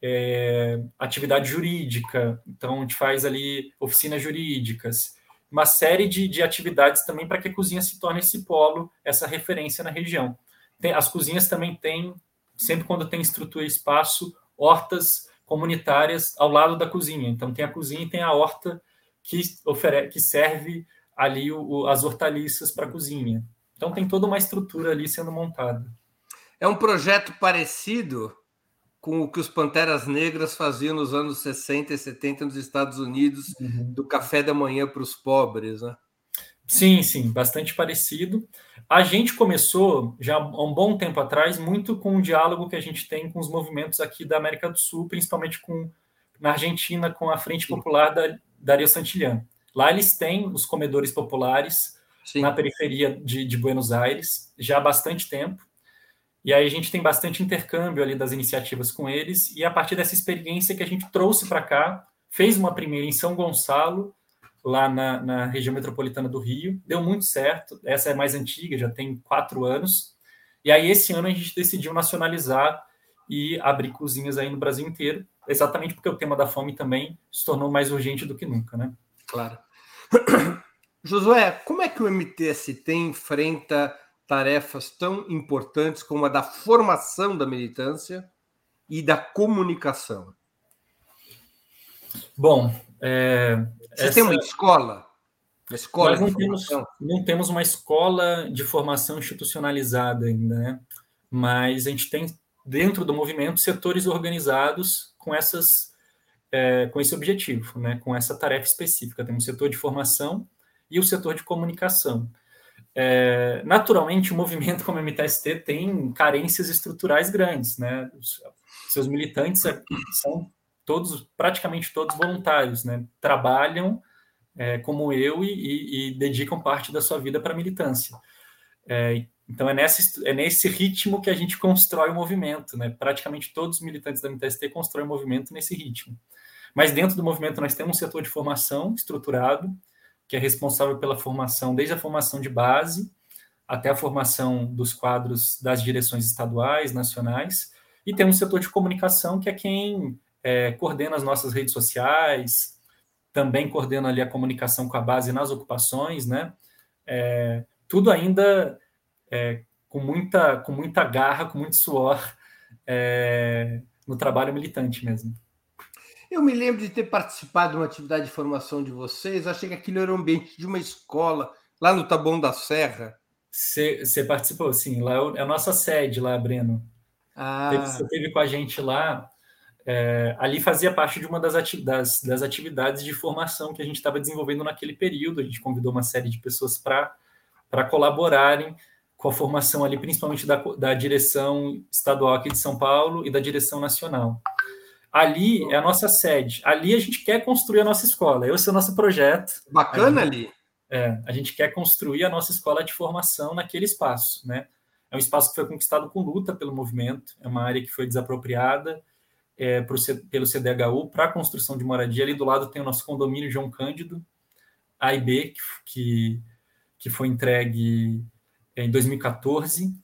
É, atividade jurídica, então a gente faz ali oficinas jurídicas, uma série de, de atividades também para que a cozinha se torne esse polo, essa referência na região. Tem, as cozinhas também têm, sempre quando tem estrutura e espaço, hortas comunitárias ao lado da cozinha. Então tem a cozinha e tem a horta que, ofere, que serve ali o, o, as hortaliças para a cozinha. Então tem toda uma estrutura ali sendo montada. É um projeto parecido com o que os Panteras Negras faziam nos anos 60 e 70 nos Estados Unidos, uhum. do café da manhã para os pobres, né? Sim, sim, bastante parecido. A gente começou já há um bom tempo atrás muito com o diálogo que a gente tem com os movimentos aqui da América do Sul, principalmente com na Argentina com a Frente Popular da Dario Santillan. Lá eles têm os comedores populares Sim. na periferia de, de Buenos Aires já há bastante tempo. E aí a gente tem bastante intercâmbio ali das iniciativas com eles, e a partir dessa experiência que a gente trouxe para cá, fez uma primeira em São Gonçalo, lá na, na, região metropolitana do Rio, deu muito certo, essa é mais antiga, já tem quatro anos, e aí esse ano a gente decidiu nacionalizar e abrir cozinhas aí no Brasil inteiro, exatamente porque o tema da fome também se tornou mais urgente do que nunca, né? Claro. Josué, como é que o MTST enfrenta tarefas tão importantes como a da formação da militância e da comunicação? Bom, é, você essa... tem uma escola? Uma escola Nós não temos, não temos uma escola de formação institucionalizada ainda, né? mas a gente tem dentro do movimento setores organizados com essas é, com esse objetivo, né? com essa tarefa específica. Tem um setor de formação e o setor de comunicação. É, naturalmente, o movimento como MTST tem carências estruturais grandes, né? Seus militantes é, são todos, praticamente todos voluntários, né? Trabalham é, como eu e, e, e, dedicam parte da sua vida para a militância. É, Então é, nessa, é nesse ritmo que a gente constrói o movimento, né? Praticamente todos os militantes da MTST constroem o movimento nesse ritmo. Mas dentro do movimento nós temos um setor de formação estruturado, que é responsável pela formação, desde a formação de base até a formação dos quadros das direções estaduais, nacionais, e temos um setor de comunicação, que é quem é, coordena as nossas redes sociais, também coordena ali a comunicação com a base nas ocupações, né? É, tudo ainda é, com, muita, com muita garra, com muito suor é, no trabalho militante mesmo. Eu me lembro de ter participado de uma atividade de formação de vocês, achei que aquilo era um ambiente de uma escola, lá no Taboão da Serra. Você participou, sim, lá é, é a nossa sede, lá, Breno. Ah. Você esteve com a gente lá, é, ali fazia parte de uma das, ati das, das, atividades de formação que a gente estava desenvolvendo naquele período. A gente convidou uma série de pessoas para colaborarem com a formação ali, principalmente da, da direção estadual aqui de São Paulo e da direção nacional. Ali é a nossa sede. Ali a gente quer construir a nossa escola. Esse é o nosso projeto. Bacana ali. É, a gente quer construir a nossa escola de formação naquele espaço, né? É um espaço que foi conquistado com luta pelo movimento, é uma área que foi desapropriada é, pro, pelo CDHU para a construção de moradia. Ali do lado tem o nosso condomínio João Cândido, A e B, que, que foi entregue em 2014,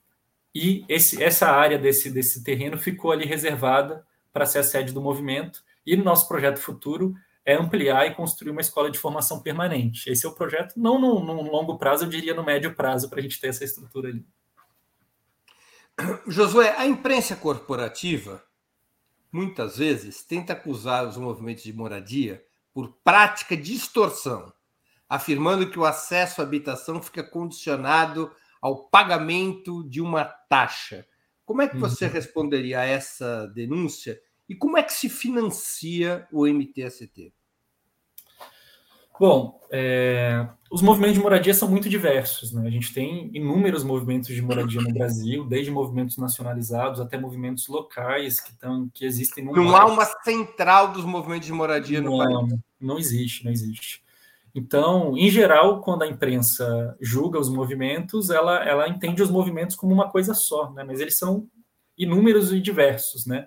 e esse, essa área desse, desse terreno ficou ali reservada para ser a sede do movimento. E no nosso projeto futuro é ampliar e construir uma escola de formação permanente. Esse é o projeto, não no, longo prazo, eu diria no médio prazo, para a gente ter essa estrutura ali. Josué, a imprensa corporativa muitas vezes tenta acusar os movimentos de moradia por prática de extorsão, afirmando que o acesso à habitação fica condicionado ao pagamento de uma taxa. Como é que você uhum. responderia a essa denúncia e como é que se financia o MTST? Bom, é, os movimentos de moradia são muito diversos. Né? A gente tem inúmeros movimentos de moradia no Brasil, desde movimentos nacionalizados até movimentos locais que, tão, que existem no Não há uma central dos movimentos de moradia não, no país. Não existe, não existe. Então, em geral, quando a imprensa julga os movimentos, ela, ela entende os movimentos como uma coisa só, né? mas eles são inúmeros e diversos. Né?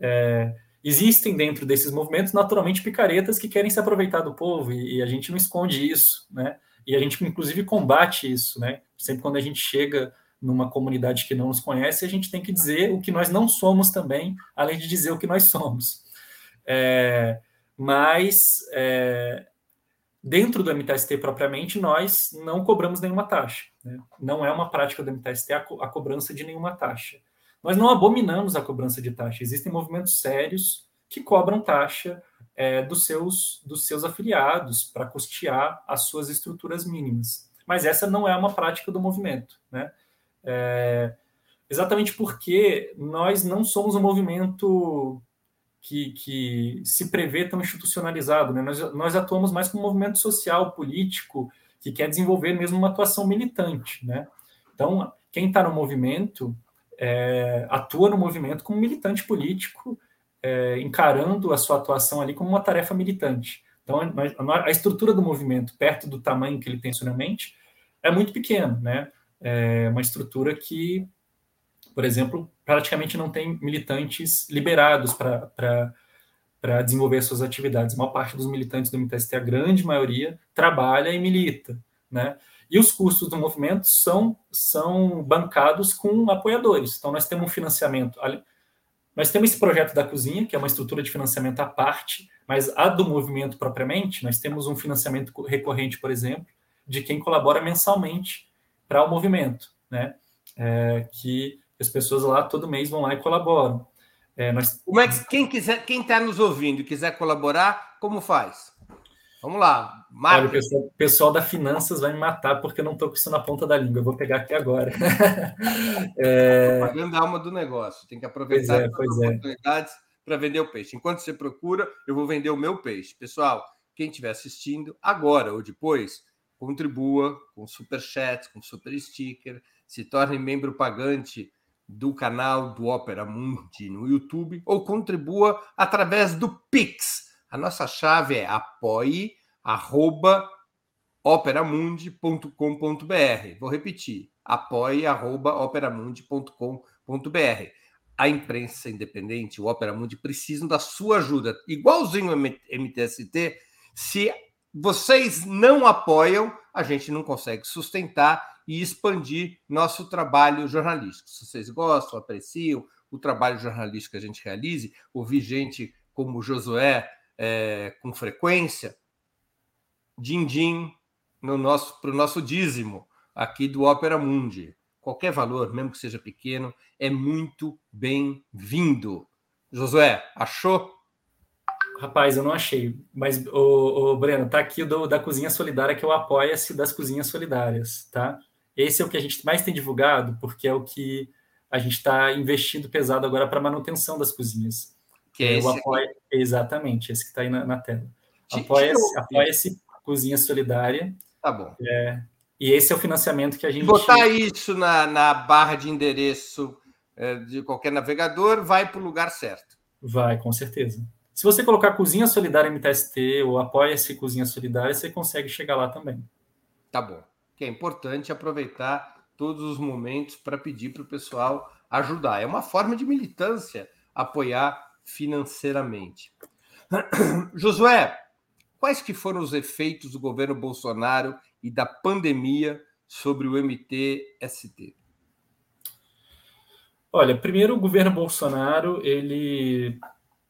É, existem dentro desses movimentos, naturalmente, picaretas que querem se aproveitar do povo, e, e, a gente não esconde isso, né? e a gente, inclusive, combate isso. Né? Sempre quando a gente chega numa comunidade que não nos conhece, a gente tem que dizer o que nós não somos também, além de dizer o que nós somos. É, mas é, Dentro do MTST propriamente, nós não cobramos nenhuma taxa. Né? Não é uma prática do MTST a, co a cobrança de nenhuma taxa. Nós não abominamos a cobrança de taxa. Existem movimentos sérios que cobram taxa é, dos, seus, dos seus afiliados para custear as suas estruturas mínimas. Mas essa não é uma prática do movimento. Né? É, exatamente porque nós não somos um movimento que, que se prevê tão institucionalizado. Né? Nós, nós atuamos mais como movimento social, político, que quer desenvolver mesmo uma atuação militante. Né? Então, quem está no movimento é, atua no movimento como militante político, é, encarando a sua atuação ali como uma tarefa militante. Então, a, a estrutura do movimento, perto do tamanho que ele tem mente, é muito pequena, né? É uma estrutura que por exemplo, praticamente não tem militantes liberados para desenvolver suas atividades. A maior parte dos militantes do MTST, a grande maioria, trabalha e milita. Né? E os custos do movimento são, são bancados com apoiadores. Então, nós temos um financiamento. Nós temos esse projeto da cozinha, que é uma estrutura de financiamento à parte, mas a do movimento propriamente, nós temos um financiamento recorrente, por exemplo, de quem colabora mensalmente para o movimento, né? É, que as pessoas lá todo mês vão lá e colaboram. É, nós... Como é que quem quiser, quem está nos ouvindo e quiser colaborar, como faz? Vamos lá, Olha, o pessoal, pessoal, da finanças vai me matar porque eu não estou com isso na ponta da língua. Eu vou pegar aqui agora. é... Propaganda alma do negócio. Tem que aproveitar é, as oportunidades para vender o peixe. Enquanto você procura, eu vou vender o meu peixe. Pessoal, quem estiver assistindo agora ou depois, contribua com super chat, com super sticker, se torne membro pagante do canal do Opera Mundi no YouTube ou contribua através do Pix. A nossa chave é apoie.operamundi.com.br. Vou repetir, apoie.operamundi.com.br. A imprensa independente, o Opera Mundi, precisam da sua ajuda. Igualzinho o MTST, se vocês não apoiam, a gente não consegue sustentar e expandir nosso trabalho jornalístico. Se vocês gostam, apreciam o trabalho jornalístico que a gente realize, ouvir gente como Josué é, com frequência, din-din no nosso, para o nosso dízimo aqui do Opera Mundi. Qualquer valor, mesmo que seja pequeno, é muito bem-vindo. Josué, achou? Rapaz, eu não achei. Mas, o, Breno, tá aqui do, da Cozinha Solidária, que é o Apoia-se das Cozinhas Solidárias, tá? Esse é o que a gente mais tem divulgado, porque é o que a gente está investindo pesado agora para manutenção das cozinhas. Que é, é o apoia, exatamente, esse que está aí na, na tela. Apoia-se apoia Cozinha Solidária. Tá bom. É, e esse é o financiamento que a gente. Botar isso na, na barra de endereço é, de qualquer navegador, vai para o lugar certo. Vai, com certeza. Se você colocar Cozinha Solidária MTST ou Apoia-se Cozinha Solidária, você consegue chegar lá também. Tá bom. Que é importante aproveitar todos os momentos para pedir para o pessoal ajudar. É uma forma de militância apoiar financeiramente. Josué, quais que foram os efeitos do governo Bolsonaro e da pandemia sobre o MTST? Olha, primeiro o governo Bolsonaro, ele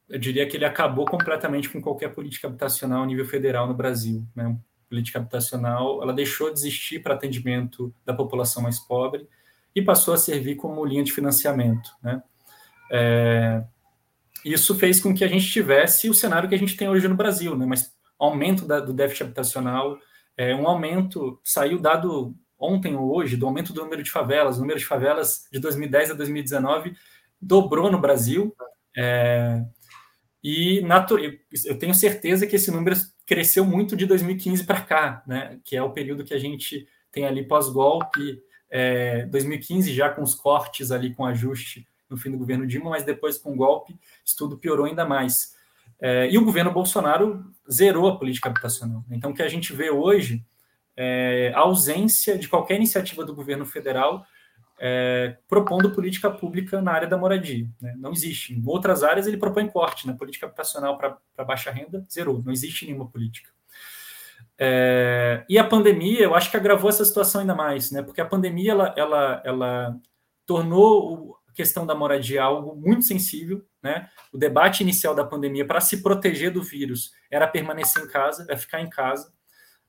eu diria que ele acabou completamente com qualquer política habitacional a nível federal no Brasil, né? política habitacional, ela deixou de existir para atendimento da população mais pobre e passou a servir como linha de financiamento. Né? É, isso fez com que a gente tivesse o cenário que a gente tem hoje no Brasil, né? mas aumento da, do déficit habitacional, é, um aumento, saiu dado ontem ou hoje, do aumento do número de favelas, o número de favelas de 2010 a 2019 dobrou no Brasil, é, e eu tenho certeza que esse número cresceu muito de 2015 para cá, né? Que é o período que a gente tem ali pós-golpe, é, 2015 já com os cortes ali com ajuste no fim do governo Dilma, mas depois com o golpe isso tudo piorou ainda mais. É, e o governo Bolsonaro zerou a política habitacional. Então, o que a gente vê hoje é a ausência de qualquer iniciativa do governo federal é, propondo política pública na área da moradia. Né? Não existe. Em outras áreas ele propõe corte, na né? política habitacional para baixa renda, zerou, não existe nenhuma política. É, e a pandemia, eu acho que agravou essa situação ainda mais, né? porque a pandemia ela, ela, ela tornou a questão da moradia algo muito sensível. Né? O debate inicial da pandemia para se proteger do vírus era permanecer em casa, era ficar em casa,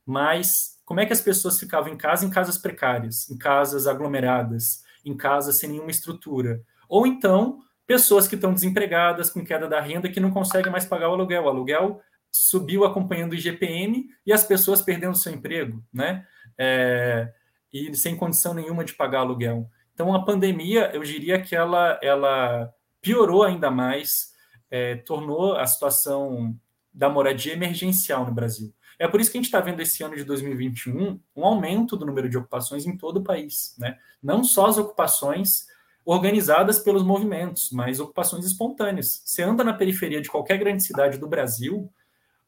mas como é que as pessoas ficavam em casa, em casas precárias, em casas aglomeradas, em casas sem nenhuma estrutura. Ou então, pessoas que estão desempregadas, com queda da renda, que não conseguem mais pagar o aluguel. O aluguel subiu acompanhando o IGPM e as pessoas perdendo seu emprego, né? É, e sem condição nenhuma de pagar aluguel. Então, a pandemia, eu diria que ela, ela piorou ainda mais, é, tornou a situação da moradia emergencial no Brasil. É por isso que a gente está vendo esse ano de 2021 um aumento do número de ocupações em todo o país. Né? Não só as ocupações organizadas pelos movimentos, mas ocupações espontâneas. Você anda na periferia de qualquer grande cidade do Brasil,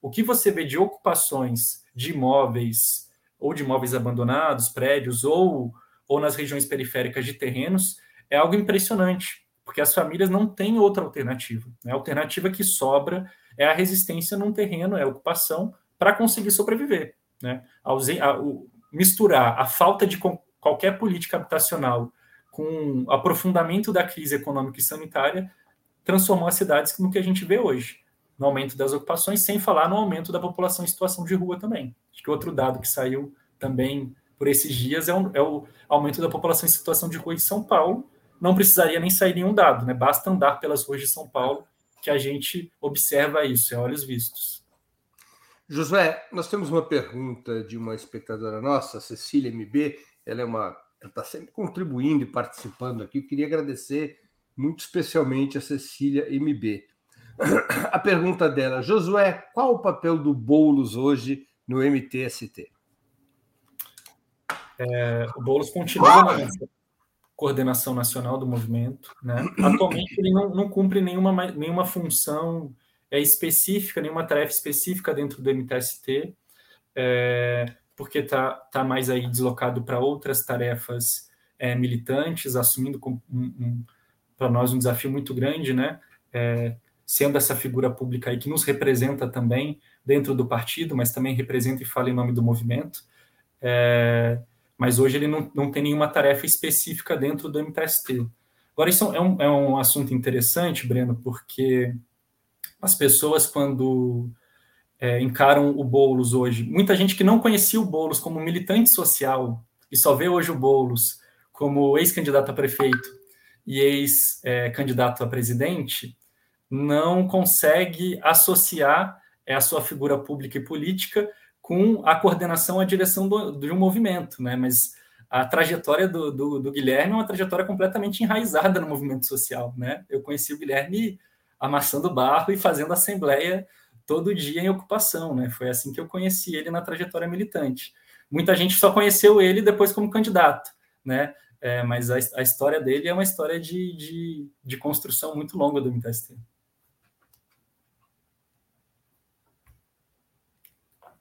o que você vê de ocupações de imóveis, ou de imóveis abandonados, prédios, ou, ou nas regiões periféricas de terrenos, é algo impressionante, porque as famílias não têm outra alternativa. Né? A alternativa que sobra é a resistência num terreno, é a ocupação, para conseguir sobreviver. Né? A, a, o, misturar a falta de qualquer política habitacional com o aprofundamento da crise econômica e sanitária transformou as cidades no que a gente vê hoje, no aumento das ocupações, sem falar no aumento da população em situação de rua também. Acho que outro dado que saiu também por esses dias é, um, é o aumento da população em situação de rua em São Paulo. Não precisaria nem sair nenhum dado, né? Basta andar pelas ruas de São Paulo que a gente observa isso, é olhos vistos. Josué, nós temos uma pergunta de uma espectadora nossa, Cecília MB. Ela é uma, ela está sempre contribuindo e participando aqui. Eu queria agradecer muito especialmente a Cecília MB. A pergunta dela, Josué, qual o papel do Boulos hoje no MTST? É, o Boulos continua na coordenação nacional do movimento. Né? Atualmente ele não, não cumpre nenhuma, nenhuma função é específica, nenhuma tarefa específica dentro do MTST, é, porque está tá mais aí deslocado para outras tarefas é, militantes, assumindo um, um, para nós um desafio muito grande, né? É, sendo essa figura pública aí que nos representa também dentro do partido, mas também representa e fala em nome do movimento. É, mas hoje ele não, não tem nenhuma tarefa específica dentro do MTST. Agora, isso é um, é um assunto interessante, Breno, porque as pessoas, quando é, encaram o Boulos hoje, muita gente que não conhecia o Boulos como militante social e só vê hoje o Boulos como ex-candidato a prefeito e ex-candidato a presidente, não consegue associar a sua figura pública e política com a coordenação, a direção do, de um movimento, né? Mas a trajetória do, do, do, Guilherme é uma trajetória completamente enraizada no movimento social, né? Eu conheci o Guilherme amassando barro e fazendo assembleia todo dia em ocupação, né? Foi assim que eu conheci ele na trajetória militante. Muita gente só conheceu ele depois como candidato, né? É, mas a, a, história dele é uma história de, de, de construção muito longa do MTST.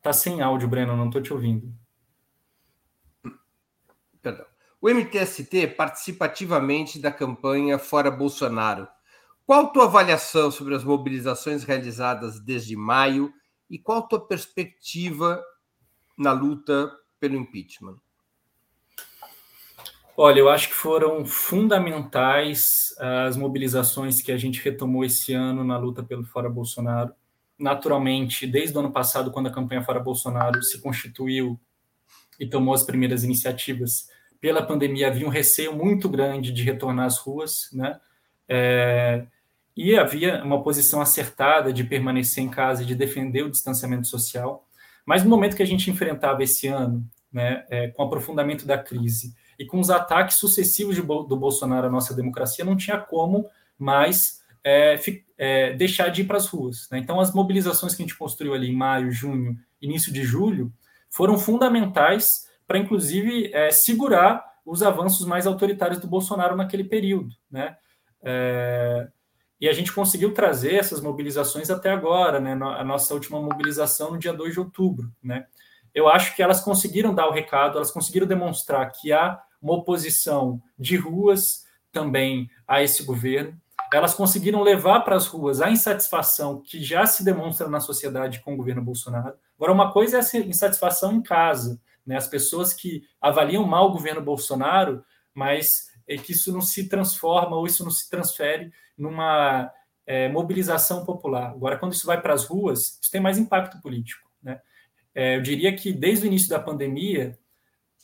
Tá sem áudio, Breno, não estou te ouvindo. Perdão. O MTST participa ativamente da campanha Fora Bolsonaro. Qual tua avaliação sobre as mobilizações realizadas desde maio e qual tua perspectiva na luta pelo impeachment? Olha, eu acho que foram fundamentais as mobilizações que a gente retomou esse ano na luta pelo Fora Bolsonaro naturalmente, desde o ano passado, quando a campanha Fora Bolsonaro se constituiu e tomou as primeiras iniciativas, pela pandemia havia um receio muito grande de retornar às ruas, né? É, e havia uma posição acertada de permanecer em casa de defender o distanciamento social. Mas no momento que a gente enfrentava esse ano, né, é, com o aprofundamento da crise e com os ataques sucessivos de, do Bolsonaro à nossa democracia, não tinha como mais é, é, deixar de ir para as ruas. Né? Então, as mobilizações que a gente construiu ali em maio, junho, início de julho, foram fundamentais para, inclusive, é, segurar os avanços mais autoritários do Bolsonaro naquele período. Né? É, e a gente conseguiu trazer essas mobilizações até agora, né? a nossa última mobilização no dia 2 de outubro. Né? Eu acho que elas conseguiram dar o recado, elas conseguiram demonstrar que há uma oposição de ruas também a esse governo, elas conseguiram levar para as ruas a insatisfação que já se demonstra na sociedade com o governo Bolsonaro. Agora, uma coisa é essa insatisfação em casa, né? as pessoas que avaliam mal o governo Bolsonaro, mas é que isso não se transforma ou isso não se transfere numa é, mobilização popular. Agora, quando isso vai para as ruas, isso tem mais impacto político. Né? É, eu diria que desde o início da pandemia,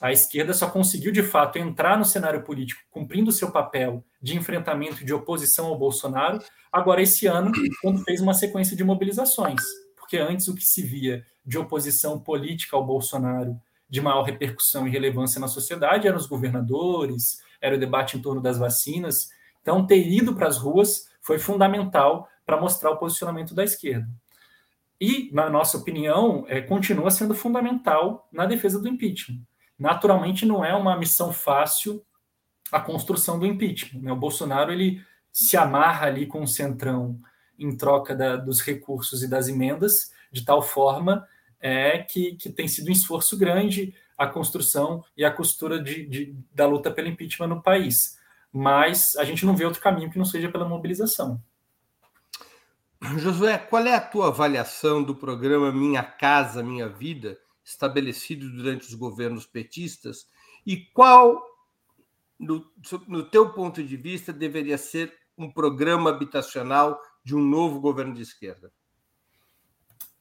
a esquerda só conseguiu de fato entrar no cenário político cumprindo seu papel de enfrentamento de oposição ao Bolsonaro, agora esse ano, quando fez uma sequência de mobilizações. Porque antes o que se via de oposição política ao Bolsonaro de maior repercussão e relevância na sociedade eram os governadores, era o debate em torno das vacinas. Então, ter ido para as ruas foi fundamental para mostrar o posicionamento da esquerda. E, na nossa opinião, é, continua sendo fundamental na defesa do impeachment naturalmente não é uma missão fácil a construção do impeachment. Né? O Bolsonaro ele se amarra ali com o centrão em troca da, dos recursos e das emendas, de tal forma é que, que tem sido um esforço grande a construção e a costura de, de, da luta pelo impeachment no país. Mas a gente não vê outro caminho que não seja pela mobilização. Josué, qual é a tua avaliação do programa Minha Casa Minha Vida, estabelecidos durante os governos petistas e qual, no, no teu ponto de vista, deveria ser um programa habitacional de um novo governo de esquerda?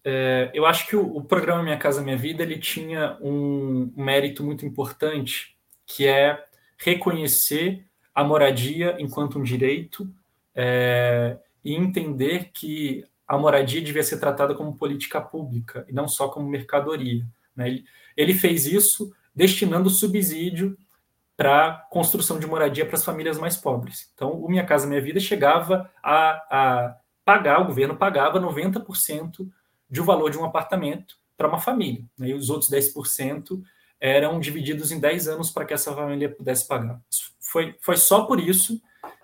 É, eu acho que o, o, programa Minha Casa Minha Vida ele tinha um mérito muito importante, que é reconhecer a moradia enquanto um direito é, e entender que a moradia devia ser tratada como política pública e não só como mercadoria. Né? Ele fez isso destinando subsídio para construção de moradia para as famílias mais pobres. Então, o Minha Casa Minha Vida chegava a, a pagar, o governo pagava 90% de o valor de um apartamento para uma família. Né? E os outros 10% eram divididos em 10 anos para que essa família pudesse pagar. Foi, foi só por isso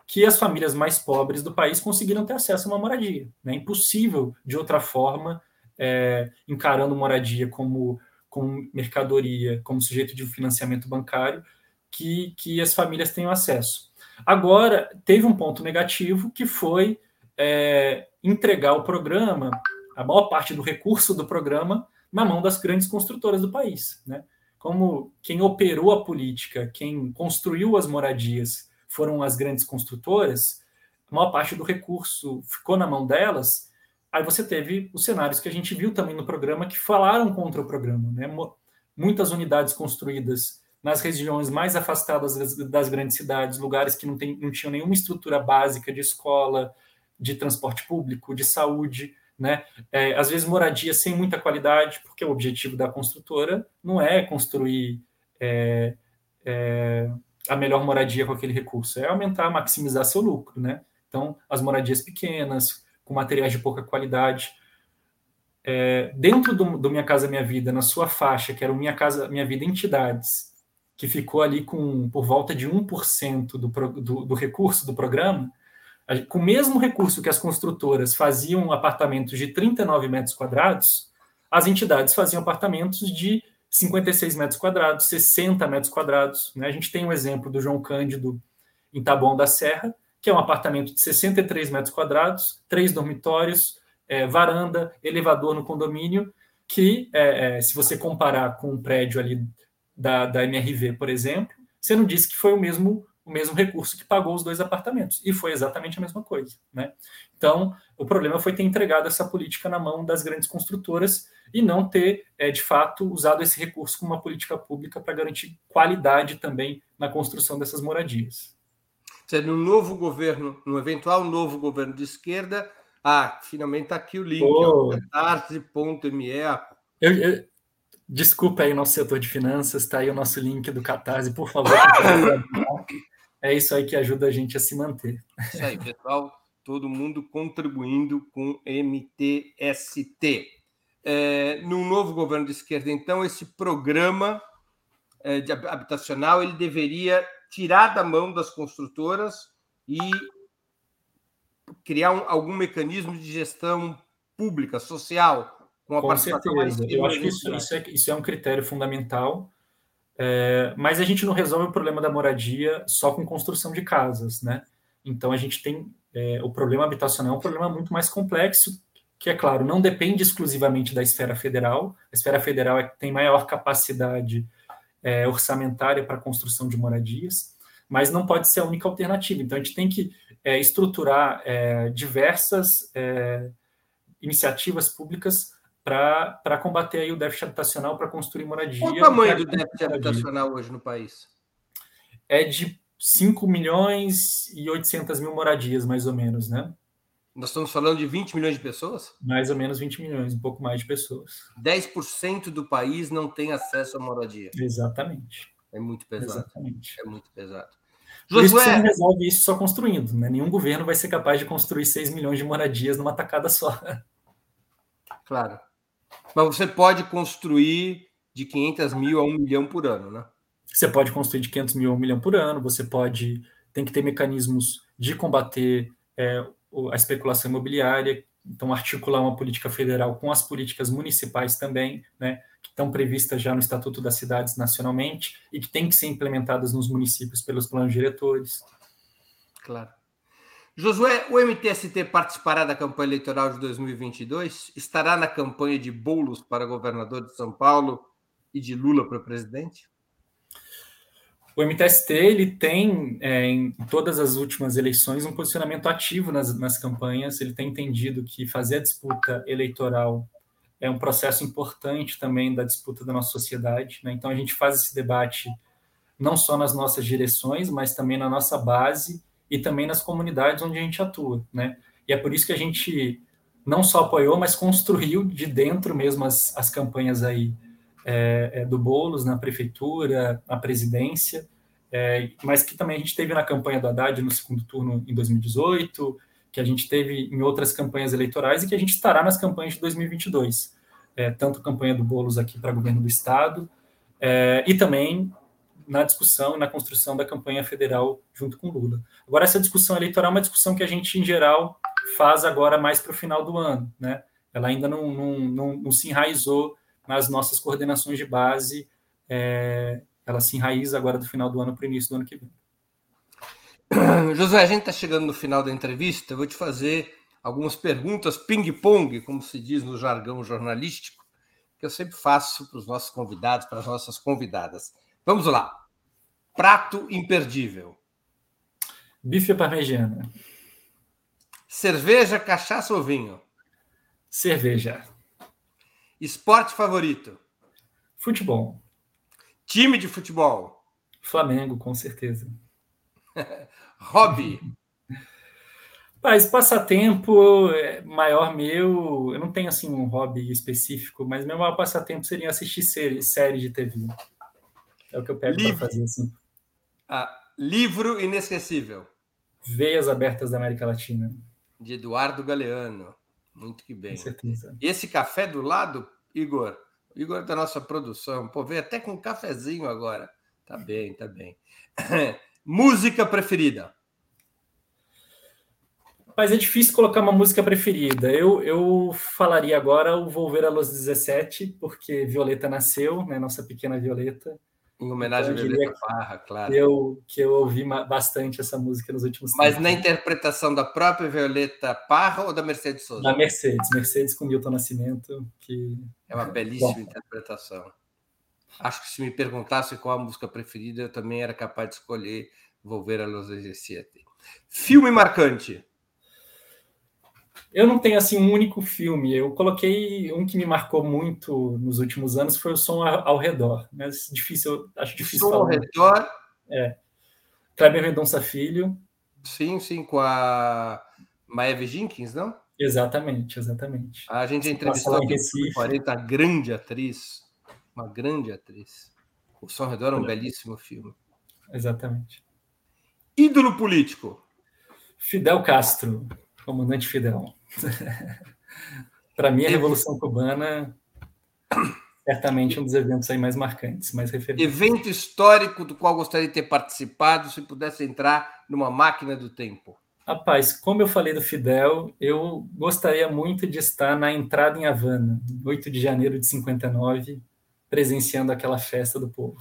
que as famílias mais pobres do país conseguiram ter acesso a uma moradia. É né? impossível, de outra forma, é, encarando moradia como como mercadoria, como sujeito de financiamento bancário, que, que as famílias tenham acesso. Agora, teve um ponto negativo que foi é, entregar o programa, a maior parte do recurso do programa, na mão das grandes construtoras do país. Né? Como quem operou a política, quem construiu as moradias foram as grandes construtoras, a maior parte do recurso ficou na mão delas. Aí você teve os cenários que a gente viu também no programa que falaram contra o programa. Né? Muitas unidades construídas nas regiões mais afastadas das, grandes cidades, lugares que não, tem, não tinham nenhuma estrutura básica de escola, de transporte público, de saúde, né? É, às vezes moradia sem muita qualidade, porque o objetivo da construtora não é construir é, é, a melhor moradia com aquele recurso, é aumentar, maximizar seu lucro, né? Então, as moradias pequenas, com materiais de pouca qualidade. É, dentro do, do, Minha Casa Minha Vida, na sua faixa, que era o Minha Casa Minha Vida Entidades, que ficou ali com por volta de 1% do, do, do recurso do programa, com o mesmo recurso que as construtoras faziam apartamentos de 39 metros quadrados, as entidades faziam apartamentos de 56 metros quadrados, 60 metros quadrados. Né? A gente tem um exemplo do João Cândido em Taboão da Serra, que é um apartamento de 63 metros quadrados, três dormitórios, é, varanda, elevador no condomínio, que, é, é, se você comparar com o prédio ali da, da MRV, por exemplo, você não disse que foi o mesmo o mesmo recurso que pagou os dois apartamentos. E foi exatamente a mesma coisa. Né? Então, o problema foi ter entregado essa política na mão das grandes construtoras e não ter, é, de fato, usado esse recurso como uma política pública para garantir qualidade também na construção dessas moradias. No novo governo, no eventual novo governo de esquerda, ah, finalmente está aqui o link, oh. catarse.me. Eu, eu, desculpa aí nosso setor de finanças, está aí o nosso link do Catarse, por favor. É isso aí que ajuda a gente a se manter. Isso aí, pessoal. Todo mundo contribuindo com MTST. É, no novo governo de esquerda, então, esse programa é, de habitacional ele deveria tirar da mão das construtoras e criar um, algum mecanismo de gestão pública, social, com a com certeza. Eu acho que isso, isso, é, isso é um critério fundamental é, mas a gente não resolve o problema da moradia só com construção de casas, né? Então a gente tem é, o problema habitacional é um problema muito mais complexo, que é claro, não depende exclusivamente da esfera federal. A esfera federal é, tem maior capacidade é, orçamentária para a construção de moradias, mas não pode ser a única alternativa. Então a gente tem que é, estruturar é, diversas é, iniciativas públicas para combater aí o déficit habitacional, para construir moradia. Qual o tamanho do déficit habitacional hoje no país? É de 5 milhões e 800 mil moradias, mais ou menos, né? Nós estamos falando de 20 milhões de pessoas? Mais ou menos 20 milhões, um pouco mais de pessoas. 10% do país não tem acesso à moradia. Exatamente. É muito pesado. Exatamente. É muito pesado. Josué... isso você não resolve isso só construindo, né? Nenhum governo vai ser capaz de construir 6 milhões de moradias numa tacada só. Claro. Mas você pode construir de 500 mil a 1 milhão por ano, né? Você pode construir de 500 mil a 1 milhão por ano, você pode. Tem que ter mecanismos de combater é, a especulação imobiliária, então articular uma política federal com as políticas municipais também, né, que estão previstas já no Estatuto das Cidades nacionalmente e que têm que ser implementadas nos municípios pelos planos diretores. Claro. Josué, o MTST participará da campanha eleitoral de 2022? Estará na campanha de Boulos para governador de São Paulo e de Lula para presidente? O MTST ele tem, é, em todas as últimas eleições, um posicionamento ativo nas, nas campanhas. Ele tem entendido que fazer a disputa eleitoral é um processo importante também da disputa da nossa sociedade. Né? Então, a gente faz esse debate não só nas nossas direções, mas também na nossa base e também nas comunidades onde a gente atua, né? E é por isso que a gente não só apoiou, mas construiu de dentro mesmo as, as campanhas aí é, é, do Boulos na prefeitura, na presidência, é, mas que também a gente teve na campanha do Haddad no segundo turno em 2018, que a gente teve em outras campanhas eleitorais e que a gente estará nas campanhas de 2022, é, tanto a campanha do Boulos aqui para governo do estado é, e também na discussão e na construção da campanha federal junto com Lula. Agora, essa discussão eleitoral é uma discussão que a gente, em geral, faz agora mais para o final do ano. Né? Ela ainda não, não, não, não, se enraizou nas nossas coordenações de base é, ela se enraiza agora do final do ano para o início do ano que vem. José, a gente está chegando no final da entrevista. Eu vou te fazer algumas perguntas ping-pong, como se diz no jargão jornalístico, que eu sempre faço para os nossos convidados, para as nossas convidadas. Vamos lá. Prato imperdível. Bife parmegiana. Cerveja, cachaça ou vinho? Cerveja. Esporte favorito? Futebol. Time de futebol? Flamengo, com certeza. Hobby? Mas passatempo é, maior meu, eu não tenho assim um hobby específico, mas meu maior passatempo seria assistir série, série de TV. É o que eu pego para fazer assim. Ah, livro inesquecível. Veias Abertas da América Latina. De Eduardo Galeano. Muito que bem. Com certeza. E esse café do lado, Igor, Igor da nossa produção, pô, veio até com um cafezinho agora. Tá bem, tá bem. Música preferida? Mas é difícil colocar uma música preferida. Eu, eu falaria agora o Volver a Los 17, porque Violeta nasceu, né, nossa pequena Violeta. Em homenagem então, a Violeta Parra, claro. Eu, que eu ouvi bastante essa música nos últimos Mas tempos. na interpretação da própria Violeta Parra ou da Mercedes Souza? Da Mercedes, Mercedes com Milton Nascimento, que... É uma belíssima Bom. interpretação. Acho que se me perguntasse qual a música preferida, eu também era capaz de escolher Volver a Los 17. Filme marcante. Eu não tenho assim um único filme. Eu coloquei um que me marcou muito nos últimos anos foi o Som ao Redor. Mas difícil, acho difícil Som falar. ao Redor. É. Kleber Mendonça Filho. Sim, sim, com a Maeve Jenkins, não? Exatamente, exatamente. A gente entrevistou aqui 40, grande atriz uma grande atriz. O Som Redor é um belíssimo filme. Exatamente. Ídolo político. Fidel Castro, comandante Fidel. Para mim, a Revolução Cubana certamente um dos eventos aí mais marcantes, mais referentes. Evento histórico do qual gostaria de ter participado, se pudesse entrar numa máquina do tempo. Rapaz, como eu falei do Fidel, eu gostaria muito de estar na entrada em Havana, 8 de janeiro de 59, presenciando aquela festa do povo.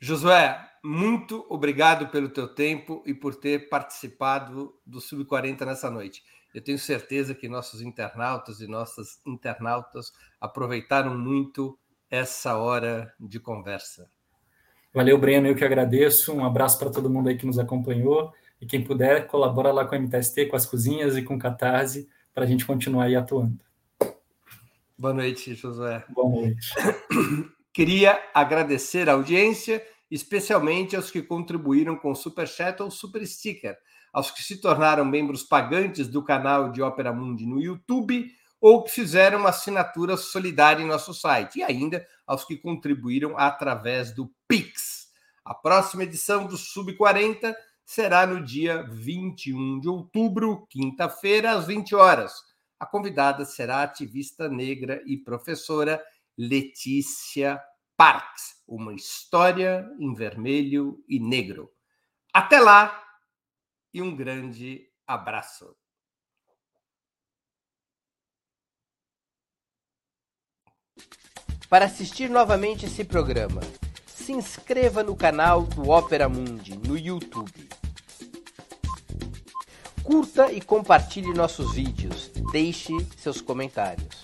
Josué, muito obrigado pelo teu tempo e por ter participado do Sub-40 nessa noite. Eu tenho certeza que nossos internautas e nossas internautas aproveitaram muito essa hora de conversa. Valeu, Breno, eu que agradeço. Um abraço para todo mundo aí que nos acompanhou. E quem puder, colabora lá com a MTST, com as cozinhas e com o Catarse, para a gente continuar aí atuando. Boa noite, Josué. Boa noite. Queria agradecer a audiência, especialmente aos que contribuíram com Super Chat ou Super Sticker, aos que se tornaram membros pagantes do canal de Ópera Mundi no YouTube ou que fizeram uma assinatura solidária em nosso site, e ainda aos que contribuíram através do Pix. A próxima edição do Sub 40 será no dia 21 de outubro, quinta-feira, às 20 horas a convidada será a ativista negra e professora Letícia Parks, uma história em vermelho e negro. Até lá e um grande abraço. Para assistir novamente esse programa, se inscreva no canal do Opera Mundi no YouTube. Curta e compartilhe nossos vídeos. Deixe seus comentários.